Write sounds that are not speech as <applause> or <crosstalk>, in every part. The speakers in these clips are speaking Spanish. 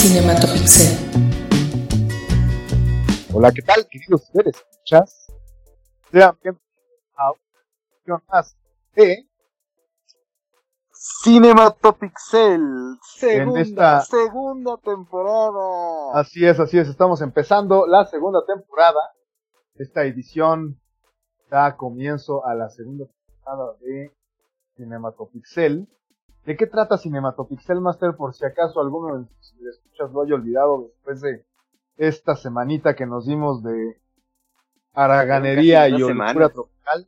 Cinematopixel. Hola, ¿qué tal, queridos seres escuchas? Sean bienvenidos a una edición más de Cinematopixel, segunda, esta- segunda temporada. Así es, así es, estamos empezando la segunda temporada. Esta edición da comienzo a la segunda temporada de Cinematopixel. ¿De qué trata Cinematopixel Master? Por si acaso alguno de sus escuchas lo haya olvidado después de esta semanita que nos dimos de haraganería Casi y semanas. tropical.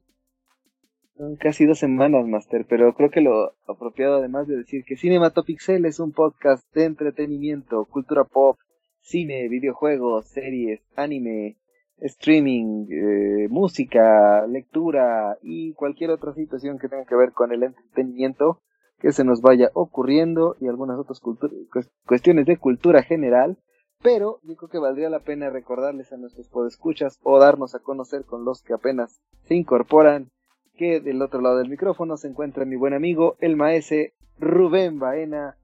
Son casi dos semanas, Master, pero creo que lo apropiado además de decir que Cinematopixel es un podcast de entretenimiento, cultura pop, cine, videojuegos, series, anime, streaming, eh, música, lectura y cualquier otra situación que tenga que ver con el entretenimiento que se nos vaya ocurriendo y algunas otras cuestiones de cultura general. Pero yo creo que valdría la pena recordarles a nuestros podescuchas o darnos a conocer con los que apenas se incorporan que del otro lado del micrófono se encuentra mi buen amigo, el maese Rubén Baena,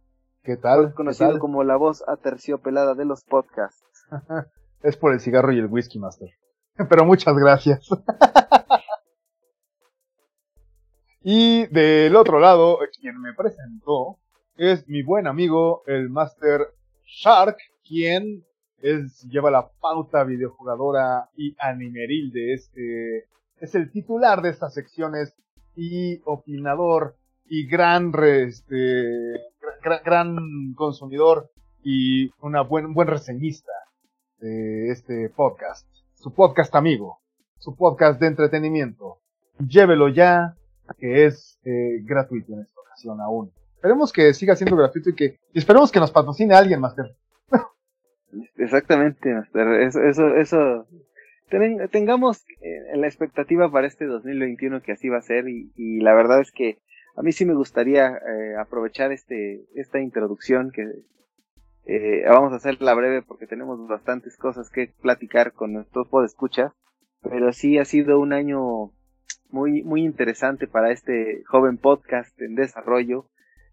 ¿Qué tal? ¿Qué conocido tal? como la voz aterciopelada de los podcasts. <laughs> Es por el cigarro y el whisky, Master. <laughs> Pero muchas gracias. <laughs> y del otro lado, quien me presentó es mi buen amigo, el Master Shark, quien es, lleva la pauta videojugadora y animeril de este. Es el titular de estas secciones y opinador y gran, este, gran, gran consumidor y una buen, buen reseñista de este podcast. Su podcast amigo, su podcast de entretenimiento. Llévelo ya, que es eh, gratuito en esta ocasión aún. Esperemos que siga siendo gratuito y que y esperemos que nos patrocine alguien, Master. Exactamente, Master. Eso, eso, eso. Ten- tengamos eh, la expectativa para este 2021 que así va a ser y, y la verdad es que a mí sí me gustaría eh, aprovechar este esta introducción que eh, vamos a hacerla breve porque tenemos bastantes cosas que platicar con nuestros podescuchas, pero sí ha sido un año muy muy interesante para este joven podcast en desarrollo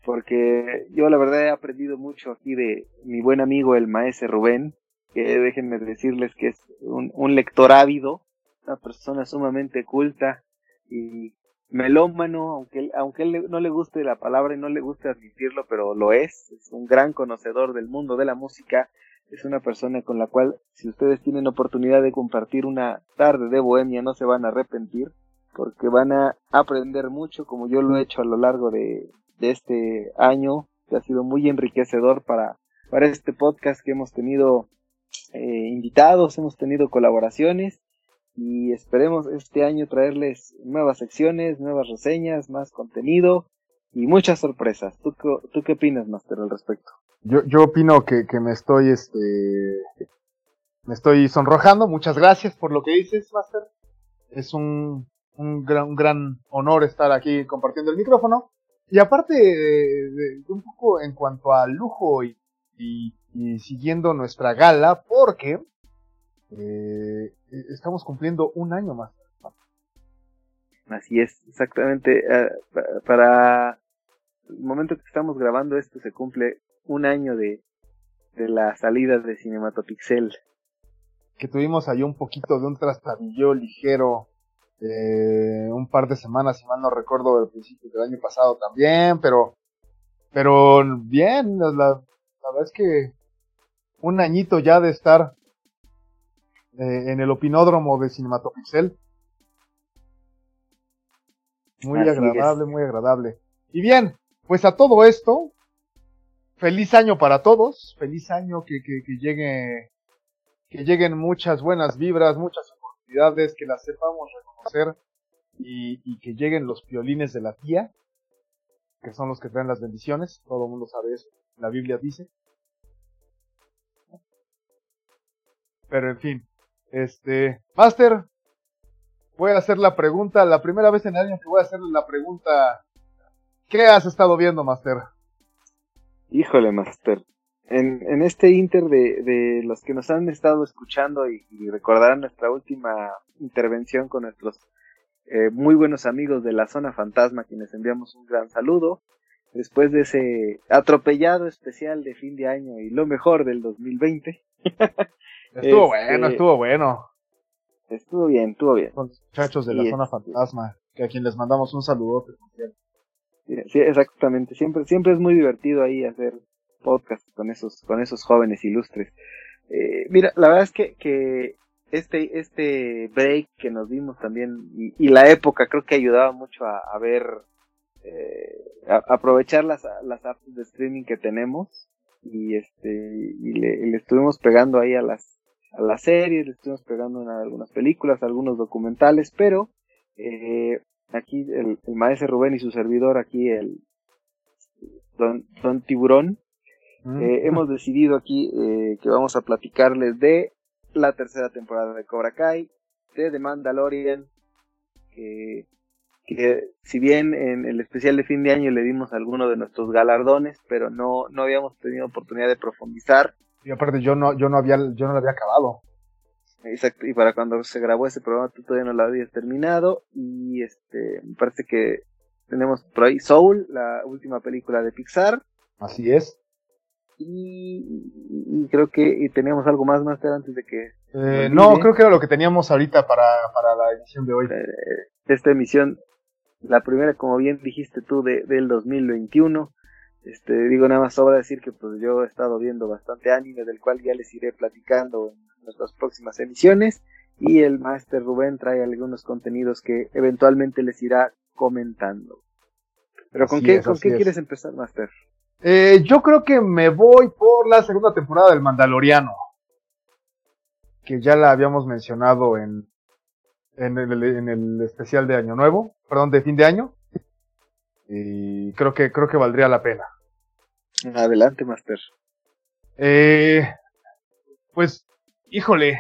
porque yo la verdad he aprendido mucho aquí de mi buen amigo el maese Rubén, que déjenme decirles que es un, un lector ávido, una persona sumamente culta y melómano, aunque, aunque él no le guste la palabra y no le guste admitirlo, pero lo es, es un gran conocedor del mundo de la música, es una persona con la cual si ustedes tienen oportunidad de compartir una tarde de bohemia no se van a arrepentir, porque van a aprender mucho como yo lo he hecho a lo largo de, este año, que ha sido muy enriquecedor para, para este podcast que hemos tenido eh, invitados, hemos tenido colaboraciones y esperemos este año traerles nuevas secciones, nuevas reseñas, más contenido y muchas sorpresas. ¿Tú, tú qué opinas, Master, al respecto? Yo, yo opino que, que me estoy, este, me estoy sonrojando. Muchas gracias por lo que dices, Master. Es un, un gran, un gran honor estar aquí compartiendo el micrófono. Y aparte, de, de- de un poco en cuanto a lujo y, y- y siguiendo nuestra gala, porque eh, estamos cumpliendo un año más. Así es, exactamente. eh, pa- para el momento que estamos grabando esto se cumple un año de, de la salida de Cinematopixel. que tuvimos ahí un poquito de un trastabillo ligero eh, un par de semanas, si mal no recuerdo, del principio del año pasado también, pero, pero bien, la, la verdad es que un añito ya de estar eh, en el opinódromo de Cinematopixel. Muy Así agradable, muy agradable. Y bien, pues a todo esto, feliz año para todos, feliz año que, que, que llegue, que lleguen muchas buenas vibras, muchas oportunidades, que las sepamos reconocer y, y que lleguen los piolines de la tía, que son los que traen las bendiciones, todo el mundo sabe eso, la Biblia dice. Pero en fin, este, Master, voy a hacer la pregunta, la primera vez en el año que voy a hacerle la pregunta, ¿qué has estado viendo, Master? Híjole, Master. En, en este inter de, de los que nos han estado escuchando y, y recordarán nuestra última intervención con nuestros eh, muy buenos amigos de la zona fantasma, quienes enviamos un gran saludo. después de ese atropellado especial de fin de año y lo mejor del 2020. <laughs> estuvo bueno, este, estuvo bueno. Estuvo bien, estuvo bien. Con los muchachos de la zona este, fantasma, que a quien les mandamos un saludo. Sí, exactamente. Siempre, siempre es muy divertido ahí hacer podcast con esos, con esos jóvenes ilustres. Eh, mira, la verdad es que, que este, este break que nos dimos también y, la época creo que ayudaba mucho a, a ver, eh, a, aprovechar las, las apps de streaming que tenemos y este, y le, estuvimos pegando ahí a las, a las series, le estuvimos pegando en algunas películas, algunos documentales, pero eh, aquí el, maestro Rubén y su servidor, aquí el Don, don Tiburón, mm. eh, hemos decidido aquí eh, que vamos a platicarles de la tercera temporada de Cobra Kai, de The Mandalorian, que, que si bien en el especial de fin de año le dimos algunos de nuestros galardones, pero no, no habíamos tenido oportunidad de profundizar. Y aparte yo no, yo no había, yo no lo había acabado. Exacto, y para cuando se grabó ese programa tú todavía no lo habías terminado. Y este, me parece que tenemos por ahí Soul, la última película de Pixar. Así es. Y, creo que teníamos algo más, Master, antes de que... Eh, no, creo que era lo que teníamos ahorita para, para la emisión de hoy. Eh, esta emisión, la primera, como bien dijiste tú, de, del 2021. Este, digo nada más sobra decir que pues yo he estado viendo bastante anime, del cual ya les iré platicando en nuestras próximas emisiones. Y el Master Rubén trae algunos contenidos que eventualmente les irá comentando. Pero ¿con qué, ¿con qué quieres empezar, Master? Eh, yo creo que me voy por la segunda temporada del Mandaloriano. Que ya la habíamos mencionado en, en, el, en el especial de Año Nuevo, perdón, de fin de año. Y creo que, creo que valdría la pena. Adelante, Master. Eh, pues, híjole.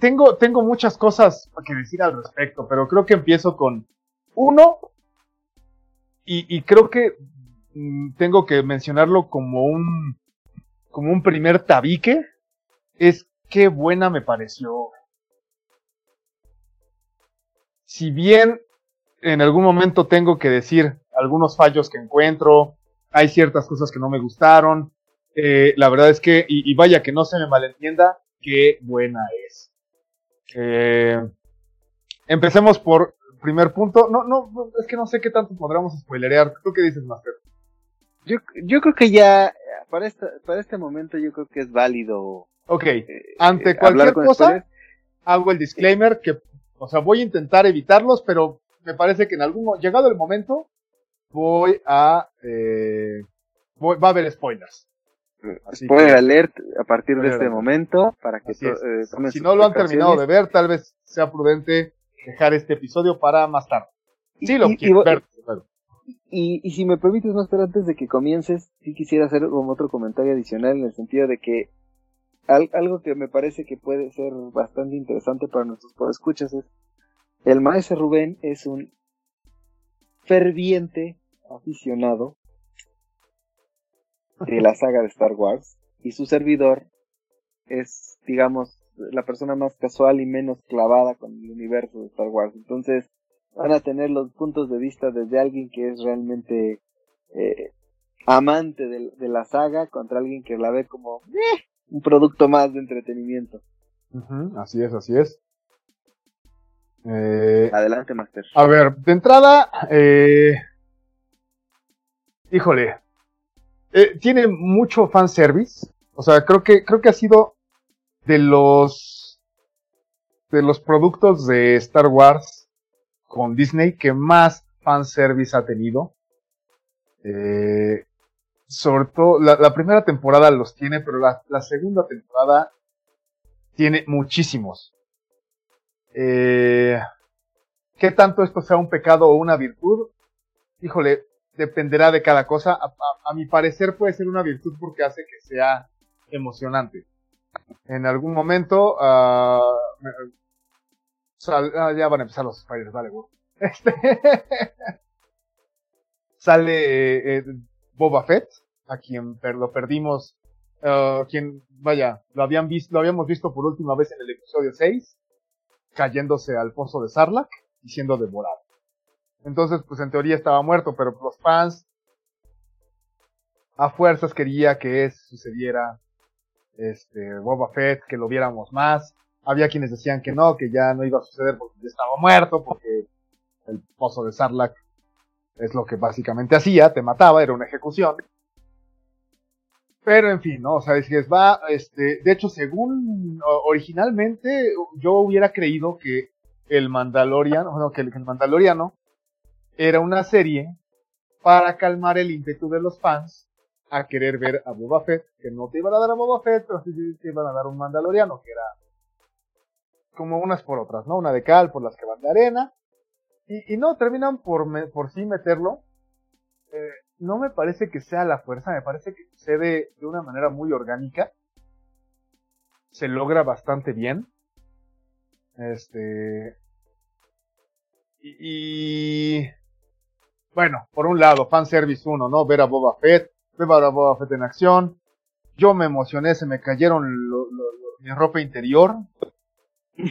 tengo, tengo muchas cosas que decir al respecto, pero creo que empiezo con uno. Y, y creo que tengo que mencionarlo como un, como un primer tabique, es qué buena me pareció. Si bien en algún momento tengo que decir algunos fallos que encuentro, hay ciertas cosas que no me gustaron, eh, la verdad es que, y, vaya que no se me malentienda, qué buena es. Eh, empecemos por primer punto. No, no, es que no sé qué tanto podríamos spoilerear. ¿Tú qué dices, Master? Yo, yo creo que ya, para, esta, para este momento, yo creo que es válido. Ok, eh, ante eh, cualquier cosa, hago el disclaimer que, o sea, voy a intentar evitarlos, pero me parece que en algún llegado el momento, voy a, eh, voy, va a haber spoilers. Spoiler alert a partir de este momento para que si no lo han terminado de ver, tal vez sea prudente dejar este episodio para más tarde. Sí, lo quiero ver. Y, y si me permites, Master, antes de que comiences, sí quisiera hacer otro comentario adicional en el sentido de que algo que me parece que puede ser bastante interesante para nuestros escuchas es el maestro Rubén es un ferviente aficionado de la saga de Star Wars y su servidor es, digamos, la persona más casual y menos clavada con el universo de Star Wars. Entonces, van a tener los puntos de vista desde alguien que es realmente eh, amante de, la saga contra alguien que la ve como eh, un producto más de entretenimiento. así es, así es. Eh, Adelante, Master. A ver, de entrada, híjole, tiene mucho fanservice. O sea, creo que, creo que ha sido de los de los productos de Star Wars con Disney que más fanservice ha tenido. Eh, sobre todo, la, primera temporada los tiene, pero la, segunda temporada tiene muchísimos. Eh, ¿Qué tanto esto sea un pecado o una virtud? Híjole, dependerá de cada cosa. A, mi parecer puede ser una virtud porque hace que sea emocionante. En algún momento, uh, Ah, ya van a empezar los spoilers, dale, <laughs> Este <laughs> sale eh, eh, Boba Fett, a quien lo perdimos, uh, quien, vaya, lo habíamos visto por última vez en el episodio 6, cayéndose al pozo de Sarlacc y siendo devorado. Entonces, pues en teoría estaba muerto, pero los fans a fuerzas quería que sucediera este Boba Fett, que lo viéramos más. Había quienes decían que no, que ya no iba a suceder porque ya estaba muerto, porque el pozo de Sarlacc es lo que básicamente hacía, te mataba, era una ejecución. Pero en fin, ¿no? O sea, es que va, este, de hecho, según originalmente yo hubiera creído que el Mandalorian, bueno, que el, que el Mandaloriano era una serie para calmar el ímpetu de los fans a querer ver a Boba Fett, que no te iban a dar a Boba Fett, pero sí te iban a dar un Mandaloriano, que era como unas por otras, ¿no? Una de cal por las que van de arena. Y, no, terminan por, por sí meterlo. Eh, no me parece que sea la fuerza, me parece que sucede de una manera muy orgánica. Se logra bastante bien. Este. Y, y. Bueno, por un lado, fanservice 1, ¿no? Ver a Boba Fett, ver a Boba Fett en acción. Yo me emocioné, se me cayeron mi ropa interior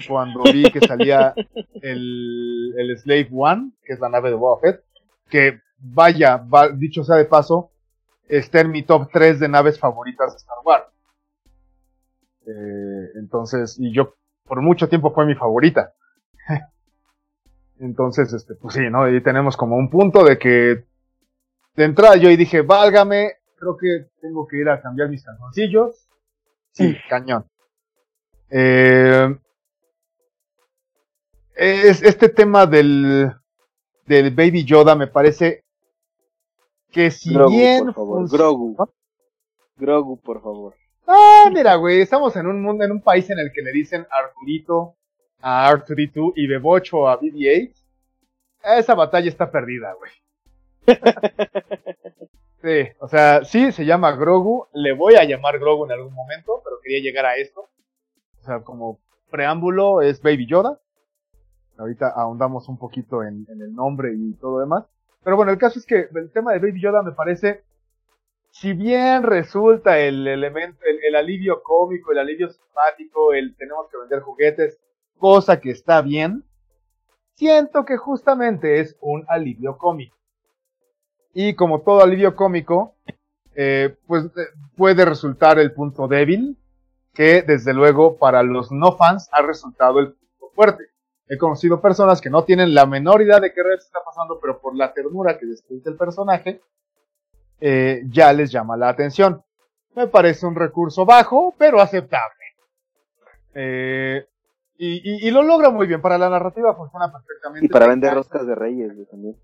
cuando vi que salía el, el Slave One, que es la nave de Boba Fett, que vaya, dicho sea de paso, está en mi top 3 de naves favoritas de Star Wars. Eh, entonces, y yo por mucho tiempo fue mi favorita. <laughs> entonces, este, pues sí, ¿no? Y tenemos como un punto de que de entrada yo y dije, válgame, creo que tengo que ir a cambiar mis calzoncillos. Sí, cañón. Eh, es, este tema del, del Baby Yoda me parece que si bien... Por favor. Grogu. Grogu, por favor. Ah, mira, güey, estamos en un mundo, en un país en el que le dicen Arturito a Arturito y Bebocho a BB-8. Esa batalla está perdida, güey. <laughs> sí, o sea, sí, se llama Grogu. Le voy a llamar Grogu en algún momento, pero quería llegar a esto. O sea, como preámbulo es Baby Yoda. Ahorita ahondamos un poquito en, el nombre y todo demás. Pero bueno, el caso es que el tema de Baby Yoda me parece, si bien resulta el elemento, el, alivio cómico, el alivio simpático, el tenemos que vender juguetes, cosa que está bien, siento que justamente es un alivio cómico. Y como todo alivio cómico, eh, pues eh, puede resultar el punto débil, que desde luego para los no fans ha resultado el punto fuerte. He conocido personas que no tienen la menor idea de qué red está pasando, pero por la ternura que describe el personaje, eh, ya les llama la atención. Me parece un recurso bajo, pero aceptable. Eh, y, lo logra muy bien. Para la narrativa funciona perfectamente. Y para vender roscas de reyes también.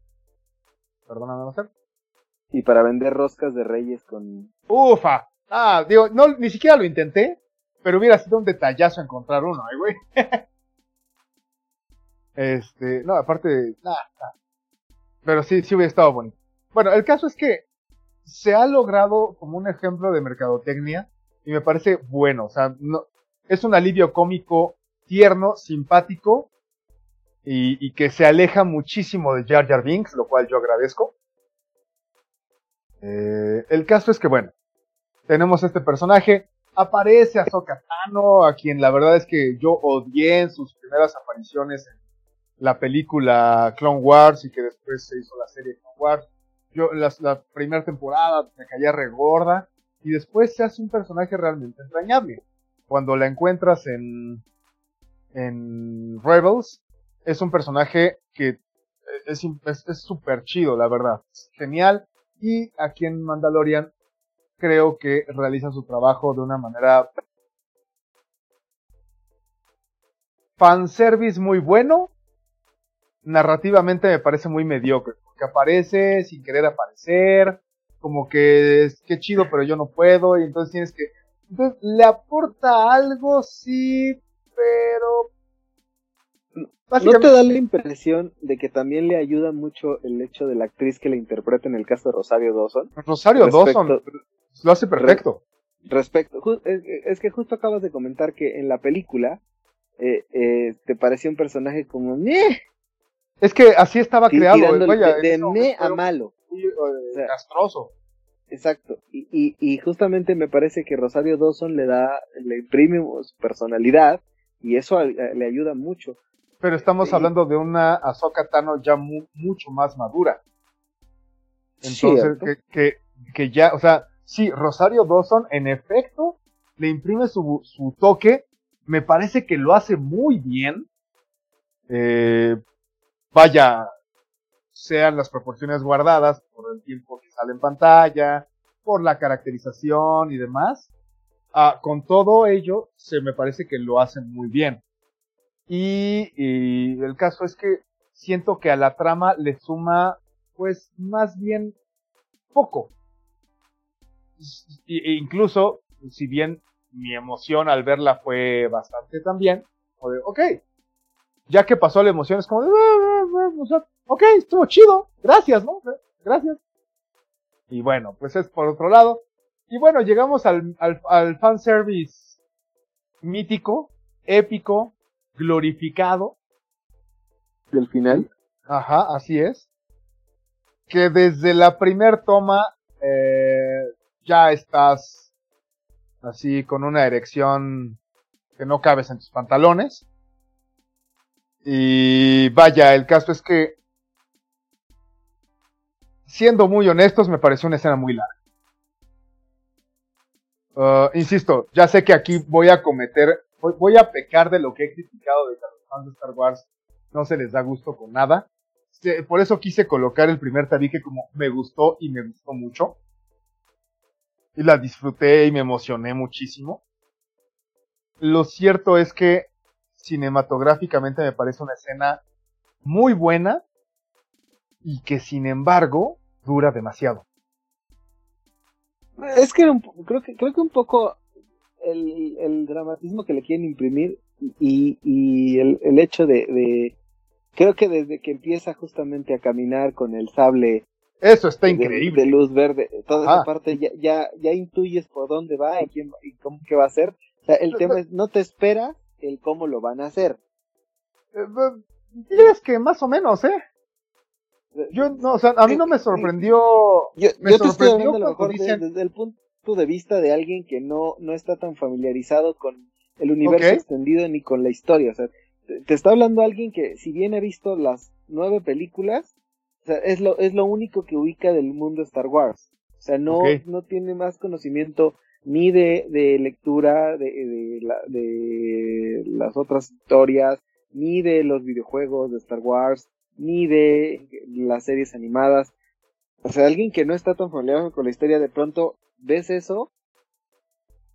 Perdóname, no sé. Y para vender roscas de reyes con... Ufa. Ah, digo, no, ni siquiera lo intenté, pero hubiera sido un detallazo encontrar uno, ¿eh, güey. <laughs> Este, no, aparte, nada, Pero sí, sí hubiera estado bonito. Bueno, el caso es que se ha logrado como un ejemplo de mercadotecnia y me parece bueno. O sea, no, es un alivio cómico tierno, simpático y, que se aleja muchísimo de Jar Jar Binks, lo cual yo agradezco. Eh, el caso es que, bueno, tenemos este personaje. Aparece a Tano, a quien la verdad es que yo odié en sus primeras apariciones en la película Clone Wars y que después se hizo la serie Clone Wars. Yo, la, primera temporada me caía regorda y después se hace un personaje realmente entrañable. Cuando la encuentras en, en Rebels, es un personaje que es súper es, chido, la verdad. genial. Y aquí en Mandalorian creo que realiza su trabajo de una manera fanservice muy bueno, narrativamente me parece muy mediocre, porque aparece sin querer aparecer, como que es que chido, pero yo no puedo, y entonces tienes que... Entonces, le aporta algo, sí, pero... ¿No te da la impresión de que también le ayuda mucho el hecho de la actriz que le interpreta en el caso de Rosario Dawson? Rosario Dawson lo hace perfecto. respecto, es, que justo acabas de comentar que en la película eh, eh, te parecía un personaje como... Es que así estaba creado. de, me a malo. Eh, castroso. Exacto. Y, y, justamente me parece que Rosario Dawson le da, le imprime su personalidad y eso le ayuda mucho. Pero estamos hablando de una Ahsoka Tano ya mucho más madura. Entonces, que, que, que, ya, o sea, sí, Rosario Dawson, en efecto, le imprime su, su toque. Me parece que lo hace muy bien. Eh, vaya, sean las proporciones guardadas por el tiempo que sale en pantalla, por la caracterización y demás. Ah, con todo ello, se me parece que lo hacen muy bien. Y, el caso es que siento que a la trama le suma, pues, más bien poco. E incluso, si bien mi emoción al verla fue bastante también, ok, ya que pasó la emoción, es como, ok, estuvo chido, gracias, ¿no? Gracias. Y bueno, pues es por otro lado. Y bueno, llegamos al, al, al fanservice mítico, épico, glorificado. Del final. Ajá, así es. Que desde la primer toma eh, ya estás así con una erección que no cabes en tus pantalones. Y vaya, el caso es que, siendo muy honestos, me pareció una escena muy larga. Uh, insisto, ya sé que aquí voy a cometer, voy, a pecar de lo que he criticado de que los fans de Star Wars no se les da gusto con nada. Por eso quise colocar el primer tabique como me gustó y me gustó mucho. Y la disfruté y me emocioné muchísimo. Lo cierto es que cinematográficamente me parece una escena muy buena y que sin embargo dura demasiado. Es que creo que creo que un poco el, dramatismo que le quieren imprimir y, y el, el, hecho de, creo que desde que empieza justamente a caminar con el sable eso está increíble. de, luz verde toda esa parte ya, ya, ya intuyes por dónde va y quién y cómo que va a ser o sea el tema es no te espera el cómo lo van a hacer. Eh, es que más o menos, ¿eh? Yo, no, o sea, a mí no me sorprendió. Yo, me te estoy hablando a lo mejor desde el punto de vista de alguien que no, no está tan familiarizado con el universo extendido ni con la historia. O sea, te, está hablando alguien que, si bien ha visto las nueve películas, o sea, es lo, es lo único que ubica del mundo Star Wars. O sea, no, no tiene más conocimiento ni de, lectura de, de, la, de las otras historias, ni de los videojuegos de Star Wars, ni de las series animadas. O sea, alguien que no está tan familiar con la historia, de pronto ves eso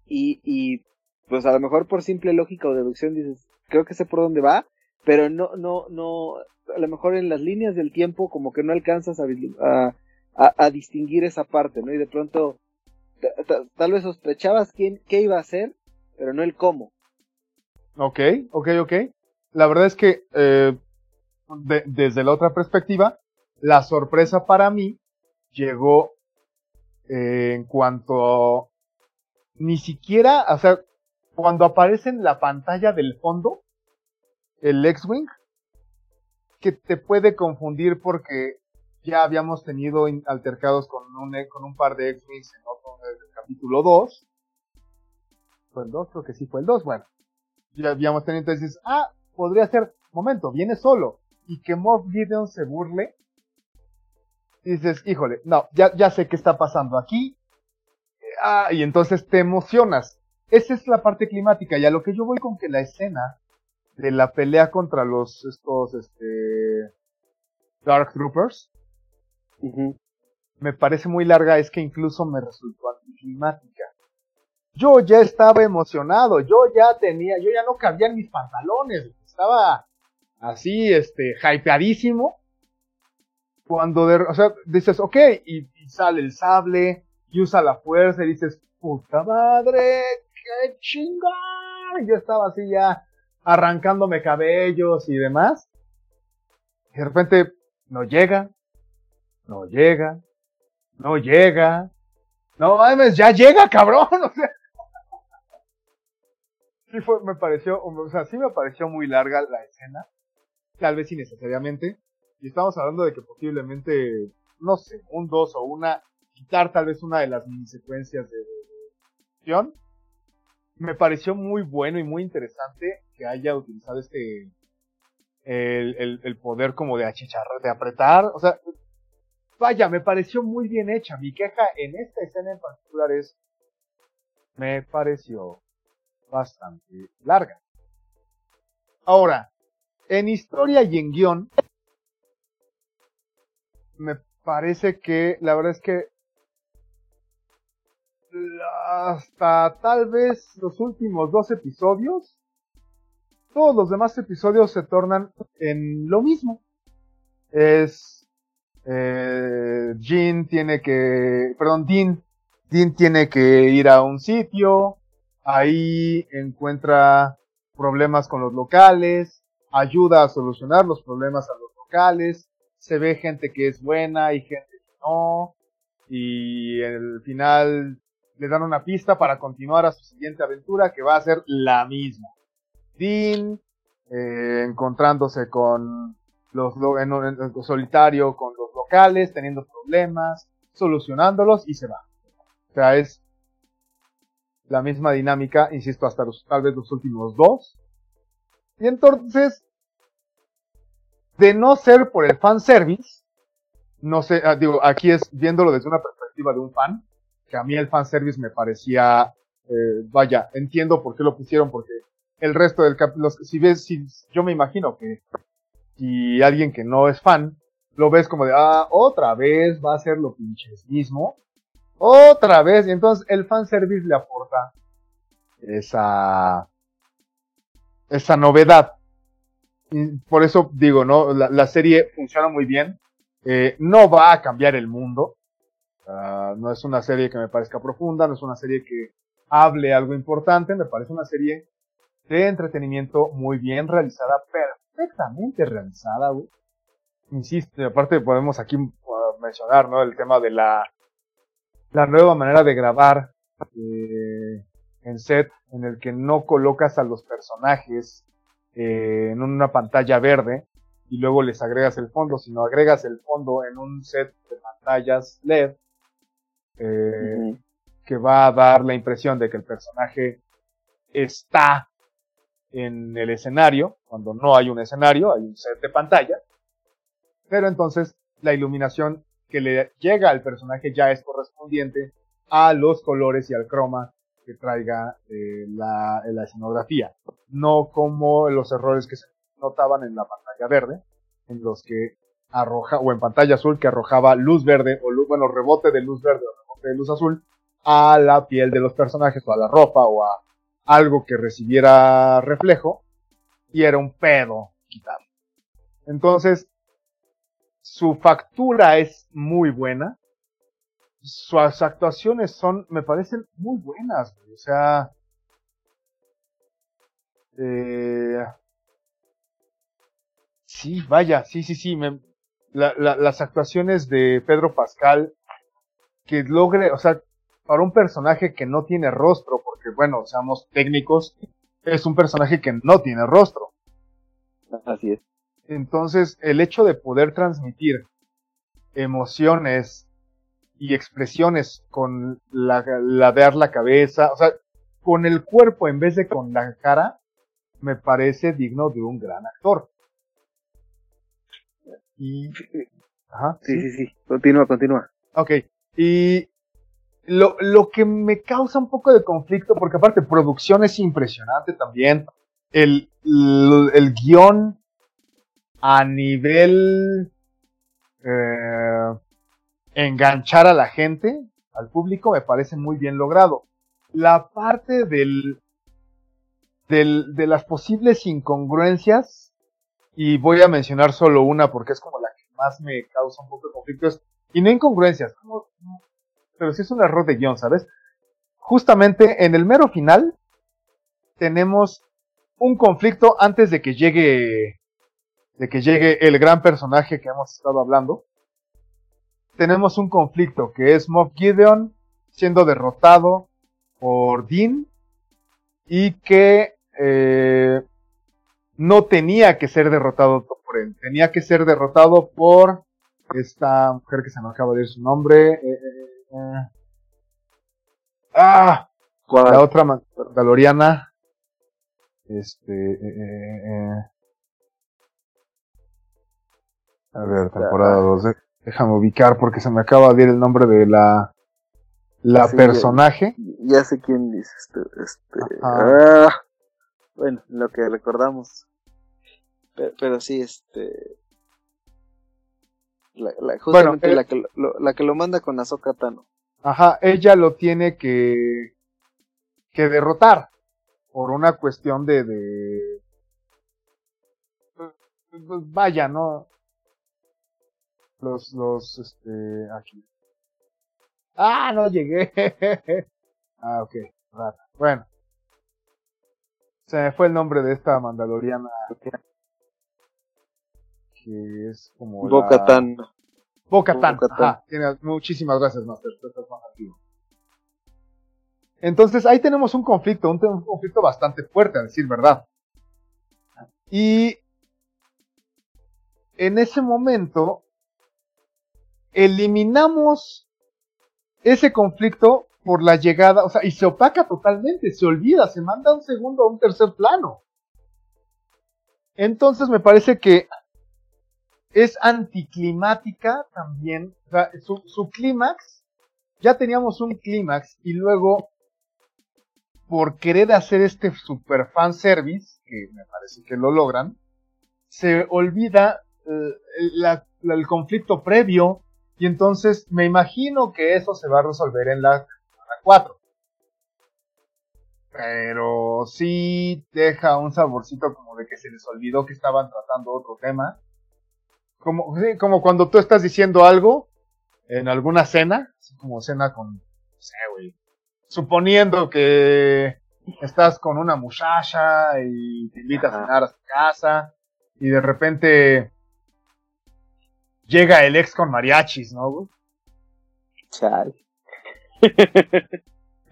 y, y pues a lo mejor por simple lógica o deducción dices, creo que sé por dónde va, pero no, no, no, a lo mejor en las líneas del tiempo como que no alcanzas a, a distinguir esa parte, ¿no? Y de pronto tal vez sospechabas quién, qué iba a hacer, pero no el cómo. Ok, ok, ok. La verdad es que eh, desde la otra perspectiva, la sorpresa para mí llegó eh, en cuanto ni siquiera, o sea, cuando aparece en la pantalla del fondo el X-Wing, que te puede confundir porque ya habíamos tenido altercados con un, con un par de X-Wings capítulo 2. ¿Fue el 2? Creo que sí fue el 2. Bueno, ya habíamos tenido entonces, ah, podría ser, momento, viene solo. Y que Moff Gideon se burle. Y dices, híjole, no, ya, ya sé qué está pasando aquí. Ah, y entonces te emocionas. Esa es la parte climática. Y a lo que yo voy con que la escena de la pelea contra los, estos, este, Dark Troopers, me parece muy larga es que incluso me resultó anticlimática. Yo ya estaba emocionado, yo ya tenía, yo ya no cabía en mis pantalones, estaba así, este, hypeadísimo. Cuando, de, o sea, dices, ok, y, sale el sable, y usa la fuerza, y dices, puta madre, qué chingón. Yo estaba así ya arrancándome cabellos y demás. Y de repente no llega, no llega, no llega, no mames, ya llega, cabrón, <laughs> o sea. Sí me pareció, o sea, sí me pareció muy larga la escena, tal vez innecesariamente, y estamos hablando de que posiblemente, no sé, un dos o una, quitar tal vez una de las mini secuencias de, de, me pareció muy bueno y muy interesante que haya utilizado este el, el, el poder como de achicharrar, de apretar, o sea, vaya, me pareció muy bien hecha. Mi queja en esta escena en particular es, me pareció bastante larga. Ahora, en historia y en guion, me parece que la verdad es que hasta tal vez los últimos dos episodios, todos los demás episodios se tornan en lo mismo. Es eh, tiene que, perdón, Dean, Dean tiene que ir a un sitio, ahí encuentra problemas con los locales, ayuda a solucionar los problemas a los locales, se ve gente que es buena y gente que no, y al final le dan una pista para continuar a su siguiente aventura que va a ser la misma. Dean eh, encontrándose con los en, solitario con los locales, teniendo problemas, solucionándolos y se va. O sea, es la misma dinámica, insisto, hasta los, tal vez los últimos dos. Y entonces, de no ser por el fanservice, no sé, ah, digo, aquí es viéndolo desde una perspectiva de un fan, que a mí el fanservice me parecía, eh, vaya, entiendo por qué lo pusieron, porque el resto del capítulo, si ves, si, yo me imagino que si alguien que no es fan, lo ves como de, ah, otra vez va a ser lo pinches mismo, otra vez, y entonces el fanservice le aporta esa, esa novedad. Y por eso digo, ¿no? La, la serie funciona muy bien. Eh, no va a cambiar el mundo. Uh, no es una serie que me parezca profunda, no es una serie que hable algo importante, me parece una serie de entretenimiento muy bien realizada, perfectamente realizada, güey. Insisto, aparte podemos aquí uh, mencionar, ¿no? El tema de la, la nueva manera de grabar eh, en set, en el que no colocas a los personajes eh, en una pantalla verde y luego les agregas el fondo, sino agregas el fondo en un set de pantallas LED eh, que va a dar la impresión de que el personaje está en el escenario, cuando no hay un escenario, hay un set de pantalla, pero entonces la iluminación que le llega al personaje ya es correspondiente a los colores y al croma que traiga eh, la, la, escenografía, no como los errores que se notaban en la pantalla verde, en los que arroja, o en pantalla azul que arrojaba luz verde, o luz, bueno, rebote de luz verde o rebote de luz azul, a la piel de los personajes, o a la ropa, o a algo que recibiera reflejo, y era un pedo quitar. Entonces, su factura es muy buena, sus actuaciones son, me parecen muy buenas, o sea, eh, sí, vaya, sí, sí, sí, me, la, la, las actuaciones de Pedro Pascal, que logre, o sea, para un personaje que no tiene rostro, porque bueno, seamos técnicos, es un personaje que no tiene rostro. Así es. Entonces, el hecho de poder transmitir emociones y expresiones con la, la dar la cabeza, o sea, con el cuerpo en vez de con la cara, me parece digno de un gran actor. Y, ajá, sí, sí, sí, continúa, continúa. Ok, y lo, lo que me causa un poco de conflicto, porque aparte producción es impresionante también, el, el, el guion a nivel eh, enganchar a la gente, al público, me parece muy bien logrado. La parte del, del, de las posibles incongruencias, y voy a mencionar solo una porque es como la que más me causa un poco de conflicto, es, y no incongruencias, pero sí es un error de guion, ¿sabes? Justamente en el mero final tenemos un conflicto antes de que llegue de que llegue el gran personaje que hemos estado hablando. Tenemos un conflicto que es Moff Gideon siendo derrotado por Dean y que eh, no tenía que ser derrotado por él, tenía que ser derrotado por esta mujer que se me acaba de decir su nombre. Eh, eh, eh. ah, la otra Mandaloriana. Este, a ver, temporada 2. Déjame ubicar porque se me acaba de ir el nombre de la la personaje. Ya, sé quién dice este, este ah, bueno, lo que recordamos. Pero, sí, este la, justamente la, que lo, la que lo manda con Ahsoka Tano. Ajá, ella lo tiene que que derrotar por una cuestión de, de pues, vaya, ¿no? Los, los, este, aquí. Ah, no llegué. <laughs> ah, ok, Bueno. Se me fue el nombre de esta mandaloriana. Que es como. Bocatán. Bocatán. Ajá. muchísimas gracias, Master. Estás más activo. Entonces ahí tenemos un conflicto, un, conflicto bastante fuerte, a decir verdad. Y en ese momento eliminamos ese conflicto por la llegada, o sea, y se opaca totalmente, se olvida, se manda un segundo a un tercer plano. Entonces me parece que es anticlimática también, o sea, su, su clímax, ya teníamos un clímax y luego por querer hacer este super fan service, que me parece que lo logran, se olvida eh, el conflicto previo y entonces me imagino que eso se va a resolver en la, 4. Pero sí deja un saborcito como de que se les olvidó que estaban tratando otro tema. Como, como cuando tú estás diciendo algo en alguna cena, así como cena con, no sé, güey, suponiendo que estás con una muchacha y te invitas a cenar a su casa y de repente llega el ex con mariachis, ¿no? Chal.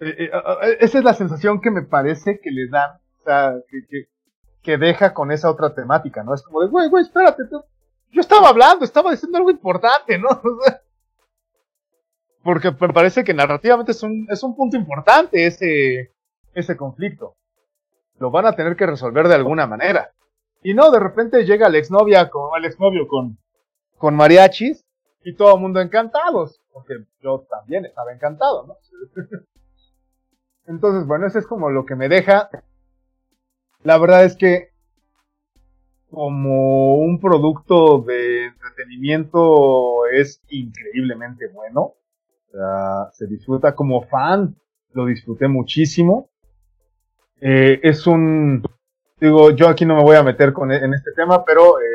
Eh, eh, esa es la sensación que me parece que le dan, o sea, que, que, deja con esa otra temática, ¿no? Es como de, güey, güey, espérate, yo estaba hablando, estaba diciendo algo importante, ¿no? <laughs> porque me parece que narrativamente es un, es un punto importante ese, ese conflicto. Lo van a tener que resolver de alguna manera. Y no, de repente llega la exnovia con el exnovio con, con mariachis y todo el mundo encantados. Porque yo también estaba encantado, ¿no? <laughs> Entonces, bueno, eso es como lo que me deja. La verdad es que como un producto de entretenimiento es increíblemente bueno se disfruta como fan, lo disfruté muchísimo. Eh, es un, digo, yo aquí no me voy a meter con, e, en este tema, pero eh,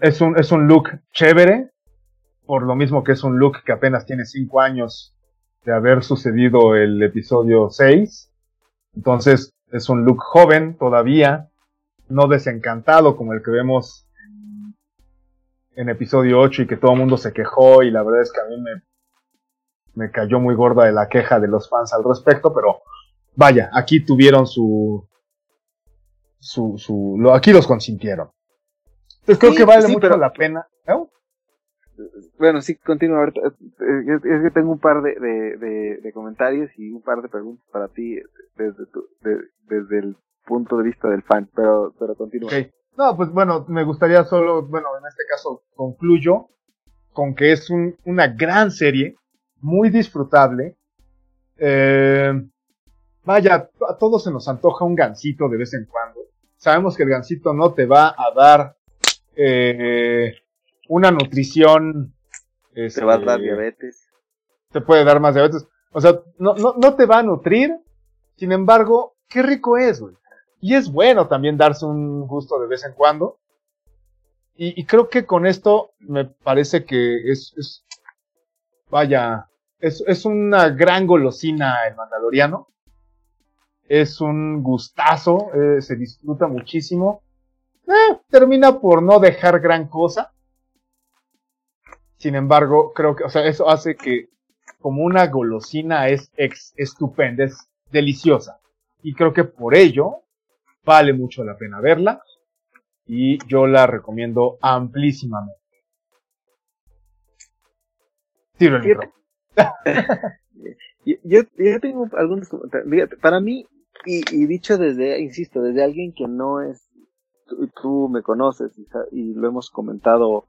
es, un, es un look chévere, por lo mismo que es un look que apenas tiene 5 años de haber sucedido el episodio 6. Entonces es un look joven todavía, no desencantado como el que vemos en episodio 8 y que todo el mundo se quejó y la verdad es que a mí me, me cayó muy gorda de la queja de los fans al respecto, pero vaya, aquí tuvieron su, su, su, lo, aquí los consintieron. Entonces creo que vale mucho la pena. Bueno, sí, continúa. Es, que tengo un par de, de, de, comentarios y un par de preguntas para ti desde, tu, desde el punto de vista del fan, pero, pero continúa. No, pues bueno, me gustaría solo, bueno, en este caso concluyo con que es un, una gran serie, muy disfrutable. Eh, vaya, a todos se nos antoja un gansito de vez en cuando. Sabemos que el gansito no te va a dar eh, una nutrición. te va a dar este, diabetes. Te puede dar más diabetes. O sea, no, no, no te va a nutrir. Sin embargo, qué rico es, güey. Y es bueno también darse un gusto de vez en cuando. Y, creo que con esto me parece que es, es vaya, es, es, una gran golosina el mandaloriano. Es un gustazo, eh, se disfruta muchísimo. Eh, termina por no dejar gran cosa. Sin embargo, creo que, o sea, eso hace que como una golosina es ex, estupenda, es deliciosa. Y creo que por ello Vale mucho la pena verla y yo la recomiendo amplísimamente. Tiro el yo, yo, tengo algunos. Para mí, y, dicho desde, insisto, desde alguien que no es, tú, me conoces y, lo hemos comentado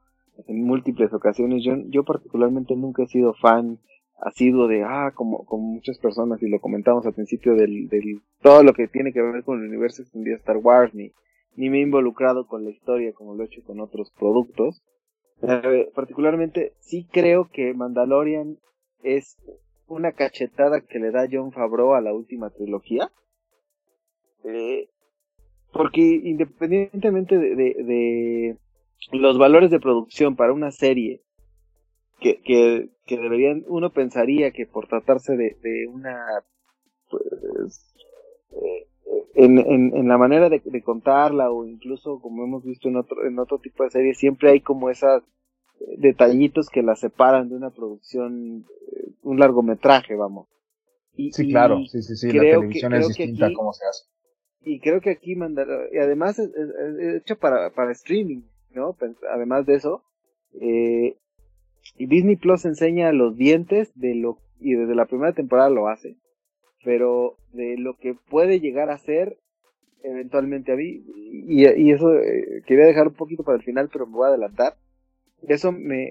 en múltiples ocasiones. Yo, particularmente nunca he sido fan asiduo de, ah, como, como muchas personas, y lo comentamos al principio del, del todo lo que tiene que ver con el universo extendido Star Wars, ni, ni me he involucrado con la historia como lo he hecho con otros productos. Eh, particularmente, sí creo que Mandalorian es una cachetada que le da John Favreau a la última trilogía. Eh, porque independientemente de, de, los valores de producción para una serie que, que, que, deberían, uno pensaría que por tratarse de, de una, pues, eh, en, en, en, la manera de, de, contarla o incluso como hemos visto en otro, en otro tipo de series, siempre hay como esos detallitos que la separan de una producción, eh, un largometraje, vamos. Y, sí, claro, sí, sí, sí, la televisión es distinta a cómo se hace y creo que aquí mandar y además es, hecho para, para streaming, ¿no? Además de eso, eh, y Disney Plus enseña los dientes de lo, y desde la primera temporada lo hace, pero de lo que puede llegar a ser eventualmente a mí, y, eso eh, quería dejar un poquito para el final, pero me voy a adelantar. Eso me,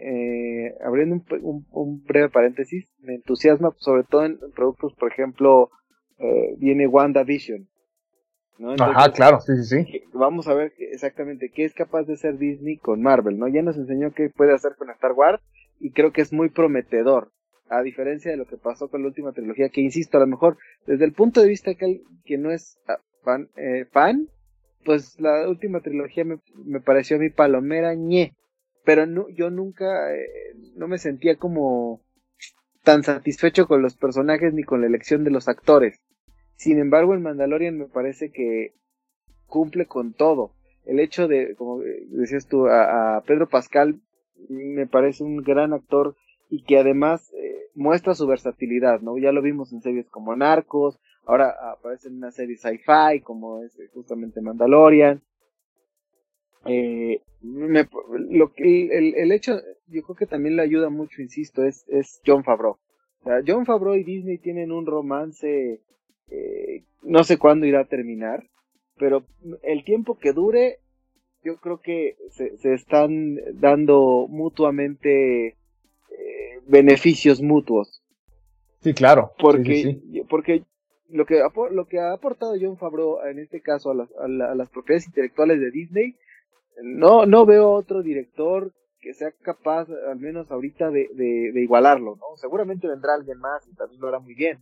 eh, abriendo un, un, un, breve paréntesis, me entusiasma sobre todo en productos, por ejemplo, eh, viene WandaVision, Ajá, claro, sí, sí, sí. Vamos a ver exactamente qué es capaz de hacer Disney con Marvel, ¿no? Ya nos enseñó qué puede hacer con Star Wars y creo que es muy prometedor, a diferencia de lo que pasó con la última trilogía, que insisto, a lo mejor desde el punto de vista que, que no es ah, fan, eh, fan, pues la última trilogía me, me pareció a mi palomera ñe, pero no, yo nunca, eh, no me sentía como tan satisfecho con los personajes ni con la elección de los actores. Sin embargo, el Mandalorian me parece que cumple con todo. El hecho de, como decías tú, a, Pedro Pascal me parece un gran actor y que además eh, muestra su versatilidad, ¿no? Ya lo vimos en series como Narcos, ahora aparece en una serie sci-fi como es eh, justamente Mandalorian. Eh, lo que, el, el, hecho, yo creo que también le ayuda mucho, insisto, es, es John Favreau. O sea, John Favreau y Disney tienen un romance eh, no sé cuándo irá a terminar, pero el tiempo que dure, yo creo que se, se están dando mutuamente eh, beneficios mutuos. Sí, claro. Porque, porque lo que, lo que ha aportado John Favreau en este caso a las, a, las propiedades intelectuales de Disney, no, no veo otro director que sea capaz, al menos ahorita, de, de, de igualarlo, ¿no? Seguramente vendrá alguien más y también lo hará muy bien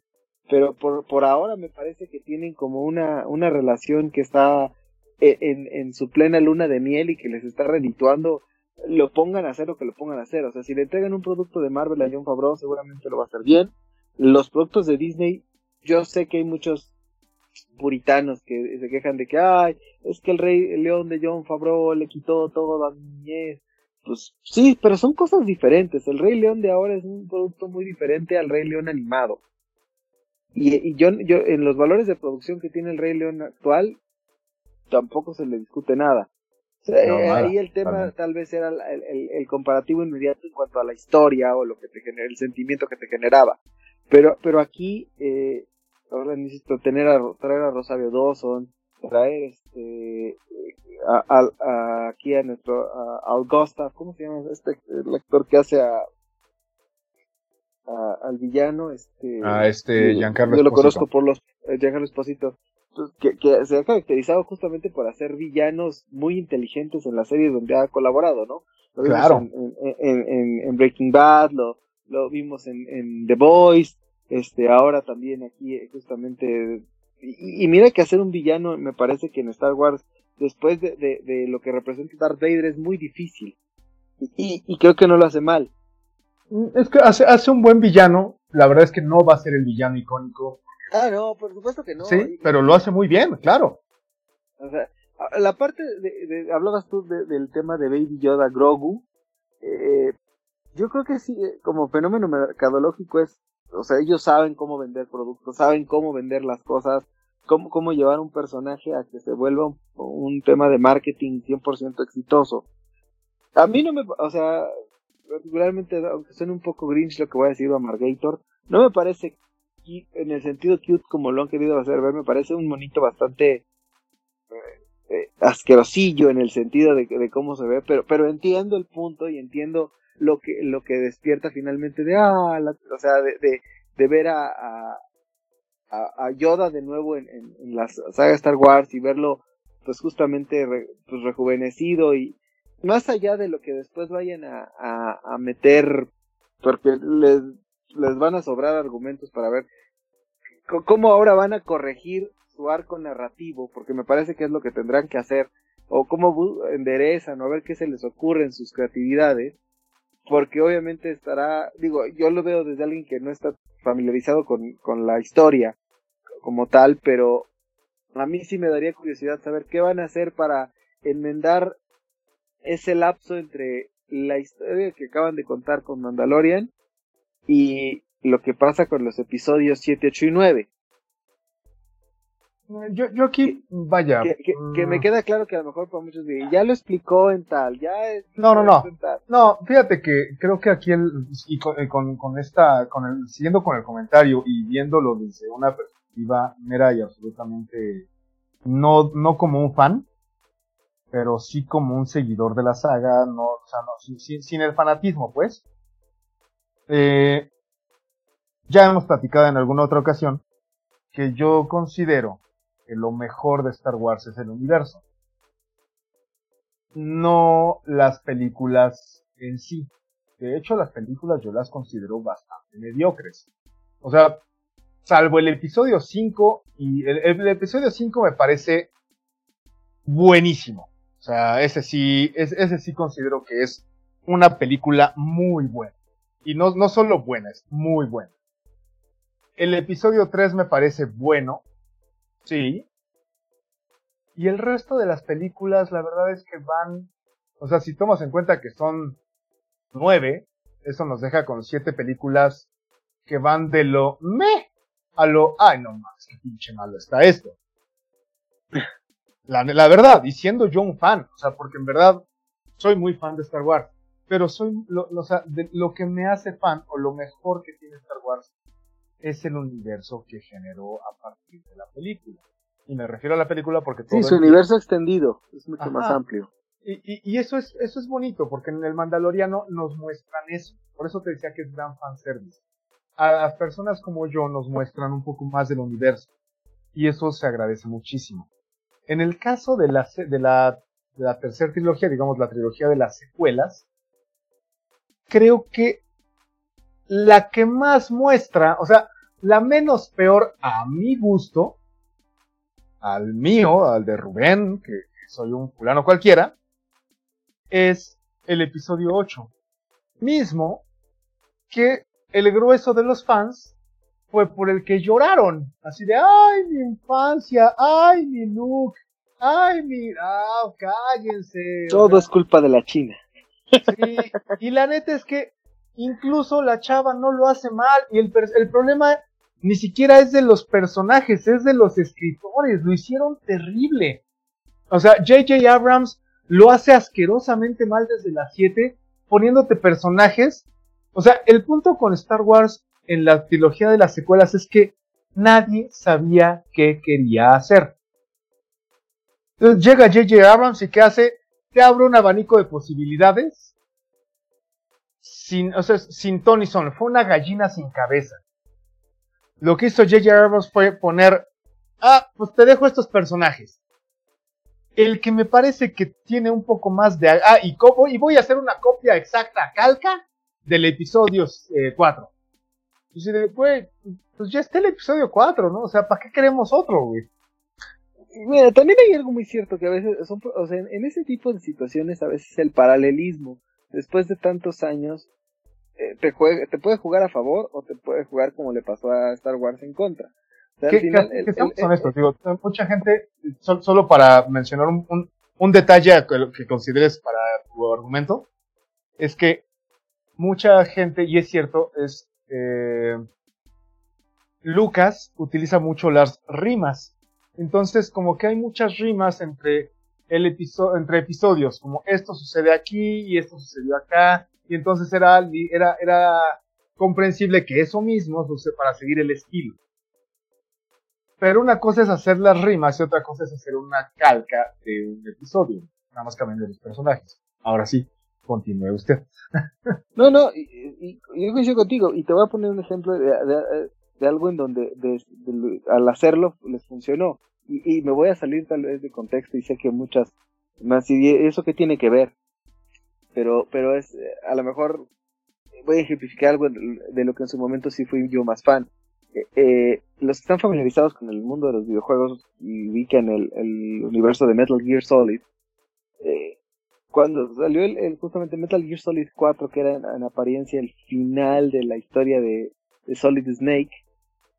pero por, por ahora me parece que tienen como una, una relación que está e, en, en su plena luna de miel y que les está redituando lo pongan a hacer o que lo pongan a hacer. O sea, si le entregan un producto de Marvel a John Favreau, seguramente lo va a hacer bien. Los productos de Disney, yo sé que hay muchos puritanos que se quejan de que, ay, es que el Rey León de John Favreau le quitó todo la niñez. Pues sí, pero son cosas diferentes. El Rey León de ahora es un producto muy diferente al Rey León animado. Y, yo, yo, en los valores de producción que tiene el Rey León actual, tampoco se le discute nada. Eh, ahí el tema tal vez era el, el, comparativo inmediato en cuanto a la historia o lo que te genera, el sentimiento que te generaba. Pero, pero aquí, eh, ahora necesito tener a, traer a Rosario Dawson, traer este, a, aquí a nuestro, a, Augusta, ¿cómo se llama este el actor que hace a al villano, este... A este Giancarlo Yo lo conozco por los... Eh, Giancarlo Esposito. Que, que, se ha caracterizado justamente por hacer villanos muy inteligentes en las series donde ha colaborado, ¿no? Lo vimos claro. en, en, en, en, Breaking Bad, lo, lo vimos en, The Voice, este, ahora también aquí eh, justamente... Y, y, mira que hacer un villano me parece que en Star Wars, después de, de, de lo que representa Darth Vader, es muy difícil. Y, y creo que no lo hace mal. Es que hace, hace un buen villano. La verdad es que no va a ser el villano icónico. Ah, no, por supuesto que no. Sí, pero lo hace muy bien, claro. O sea, la parte de, hablabas tú del tema de Baby Yoda Grogu. Eh, yo creo que sí, eh, como fenómeno mercadológico es, o sea, ellos saben cómo vender productos, saben cómo vender las cosas, cómo, cómo llevar un personaje a que se vuelva un, un tema de marketing 100% exitoso. A mí no me, o sea, particularmente, aunque suene un poco grinch lo que voy a decir a Margator, no me parece en el sentido cute como lo han querido hacer ver, me parece un monito bastante eh, eh, asquerosillo en el sentido de, de, cómo se ve, pero, pero entiendo el punto y entiendo lo que, lo que despierta finalmente de, ah, o sea, de, de, ver a, a, a, Yoda de nuevo en, en, la saga Star Wars y verlo pues justamente pues, rejuvenecido y más allá de lo que después vayan a, a, meter porque les, les van a sobrar argumentos para ver cómo ahora van a corregir su arco narrativo porque me parece que es lo que tendrán que hacer o cómo enderezan o a ver qué se les ocurre en sus creatividades porque obviamente estará, digo, yo lo veo desde alguien que no está familiarizado con, con la historia como tal, pero a mí sí me daría curiosidad saber qué van a hacer para enmendar ese lapso entre la historia que acaban de contar con Mandalorian y lo que pasa con los episodios 7, 8 y 9. Yo, yo aquí, vaya. Que, me mm. queda claro que a lo mejor para muchos ya lo explicó en tal, ya. No, no, no. No, fíjate que creo que aquí el, y con, con, con, esta, con el, siguiendo con el comentario y viéndolo desde una perspectiva mera y absolutamente, no, no como un fan, pero sí como un seguidor de la saga, no, o sea, no, sin, el fanatismo, pues. Eh, ya hemos platicado en alguna otra ocasión que yo considero que lo mejor de Star Wars es el universo. No las películas en sí. De hecho, las películas yo las considero bastante mediocres. O sea, salvo el episodio 5, y el, episodio 5 me parece buenísimo. O sea, ese sí, ese sí considero que es una película muy buena. Y no, no solo buena, es muy buena. El episodio 3 me parece bueno, Sí. Y el resto de las películas, la verdad es que van, o sea, si tomas en cuenta que son nueve, eso nos deja con siete películas que van de lo me a lo, ay no más, qué pinche malo está esto. La, la verdad, y siendo yo un fan, o sea, porque en verdad soy muy fan de Star Wars, pero soy, lo, o sea, de, lo que me hace fan, o lo mejor que tiene Star Wars, es el universo que generó a partir de la película. Y me refiero a la película porque todo. Sí, su universo extendido es mucho más amplio. Y, y, eso es eso es bonito porque en el Mandaloriano nos muestran eso. Por eso te decía que es gran fanservice. A las personas como yo nos muestran un poco más del universo. Y eso se agradece muchísimo. En el caso de la, de la, de la tercera trilogía, digamos la trilogía de las secuelas, creo que la que más muestra, o sea, la menos peor a mi gusto, al mío, al de Rubén, que soy un fulano cualquiera, es el episodio 8. Mismo que el grueso de los fans fue por el que lloraron. Así de, ay, mi infancia, ay, mi look, ay, mi, ah, cállense. Todo es culpa de la China. Sí, y la neta es que incluso la chava no lo hace mal y el, el problema ni siquiera es de los personajes, es de los escritores, lo hicieron terrible. O sea, JJ Abrams lo hace asquerosamente mal desde las 7, poniéndote personajes. O sea, el punto con Star Wars en la trilogía de las secuelas es que nadie sabía qué quería hacer. Entonces llega JJ Abrams y ¿qué hace? Te abre un abanico de posibilidades sin, o sea, sin Tony Son, fue una gallina sin cabeza. Lo que hizo J.J. Abrams fue poner, ah, pues te dejo estos personajes. El que me parece que tiene un poco más de, ah, y, y voy a hacer una copia exacta, calca, del episodio 4. Eh, güey, pues ya está el episodio 4, ¿no? O sea, ¿para qué queremos otro, güey? Mira, también hay algo muy cierto que a veces son, o sea, en ese tipo de situaciones a veces el paralelismo, después de tantos años, eh, te, te puede jugar a favor o te puede jugar como le pasó a Star Wars en contra. ¿Qué, son estos? Digo, mucha gente, solo para mencionar un, un, detalle que consideres para tu argumento, es que mucha gente, y es cierto, es eh, Lucas utiliza mucho las rimas. Entonces, como que hay muchas rimas entre el entre episodios, como esto sucede aquí y esto sucedió acá, y entonces era, comprensible que eso mismo use para seguir el estilo. Pero una cosa es hacer las rimas y otra cosa es hacer una calca de un episodio. Nada más cambiando los personajes. Ahora sí, continúe usted. <laughs> no, no, y, yo coincido contigo. Y te voy a poner un ejemplo de, algo en donde al hacerlo les funcionó. Y, me voy a salir tal vez de contexto y sé que muchas más. ¿Y eso qué tiene que ver? Pero, pero es, a lo mejor voy a ejemplificar algo de lo que en su momento sí fui yo más fan. Eh, eh, los que están familiarizados con el mundo de los videojuegos y ubican el, el universo de Metal Gear Solid, eh, cuando salió el, justamente Metal Gear Solid 4, que era en, apariencia el final de la historia de, Solid Snake,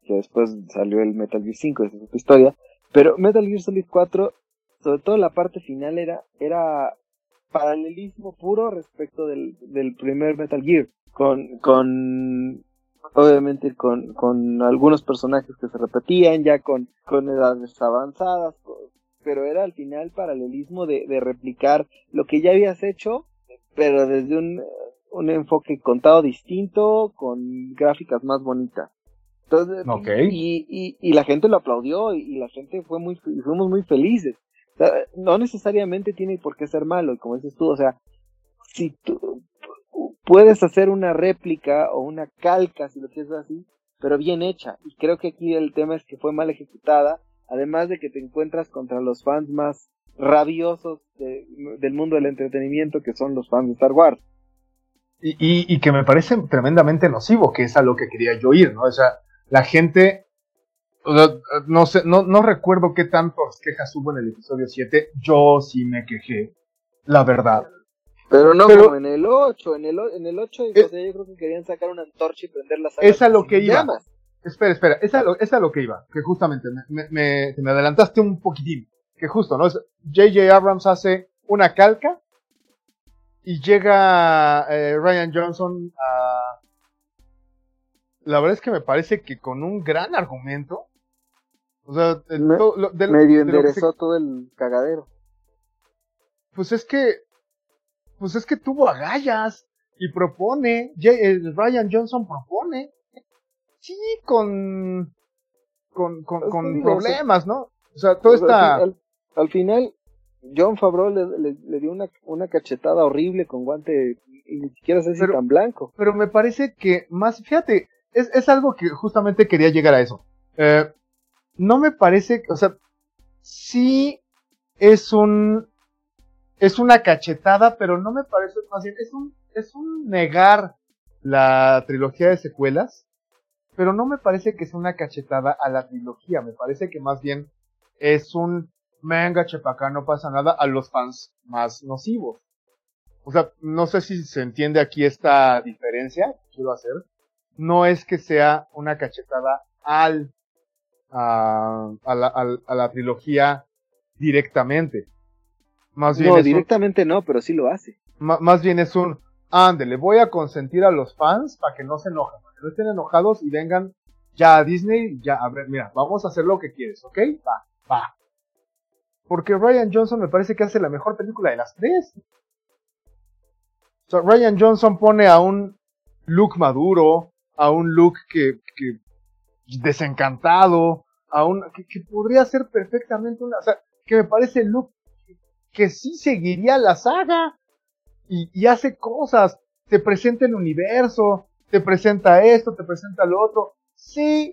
que después salió el Metal Gear 5, esa es otra historia, pero Metal Gear Solid 4, sobre todo la parte final era, era paralelismo puro respecto del, primer Metal Gear, con, con obviamente con, con algunos personajes que se repetían, ya con, con edades avanzadas, pero era al final paralelismo de, de replicar lo que ya habías hecho, pero desde un, un enfoque contado distinto, con gráficas más bonitas. Entonces, y, y, y, la gente lo aplaudió y, la gente fue muy, fuimos muy felices. no necesariamente tiene por qué ser malo, y como dices tú, o sea, si tú, puedes hacer una réplica o una calca, si lo quieres así, pero bien hecha. Y creo que aquí el tema es que fue mal ejecutada, además de que te encuentras contra los fans más rabiosos del mundo del entretenimiento, que son los fans de Star Wars. Y, y, que me parece tremendamente nocivo, que es a lo que quería yo ir, ¿no? O sea, la gente, no sé, no, no recuerdo qué tantas quejas hubo en el episodio 7, yo sí me quejé, la verdad. Pero no como en el 8, en el, en el 8 yo creo que querían sacar una antorcha y prender la saga. Es a lo que iba. Espera, espera, es a, lo, es a lo que iba, que justamente me, me, me adelantaste un poquitín, que justo, ¿no? J.J. Abrams hace una calca y llega eh, Ryan Johnson a... La verdad es que me parece que con un gran argumento, o sea, medio enderezó todo el cagadero. Pues es que pues es que tuvo agallas y propone, eh, Ryan Johnson propone, sí, con, con, con, pues problemas, ¿no? O sea, todo está... Al, final, John Favreau le, le, dio una, una, cachetada horrible con guante y ni siquiera sé si tan blanco. Pero me parece que más, fíjate, es, es algo que justamente quería llegar a eso. Eh, no me parece, o sea, sí es un es una cachetada, pero no me parece más bien, es un, es un negar la trilogía de secuelas, pero no me parece que es una cachetada a la trilogía, me parece que más bien es un venga chepacá, no pasa nada a los fans más nocivos. O sea, no sé si se entiende aquí esta diferencia que quiero hacer. No es que sea una cachetada al, a, a, la, a la trilogía directamente no, directamente no, pero sí lo hace. Más bien es un, ándele, voy a consentir a los fans para que no se enojen, para que no estén enojados y vengan ya a Disney, ya, a ver, mira, vamos a hacer lo que quieres, ¿ok? Va, va. Porque Ryan Johnson me parece que hace la mejor película de las tres. Ryan Johnson pone a un Luke maduro, a un Luke que, que desencantado, a un que, que, podría ser perfectamente una, o sea, que me parece Luke que sí seguiría la saga y, hace cosas, te presenta el universo, te presenta esto, te presenta lo otro, sí,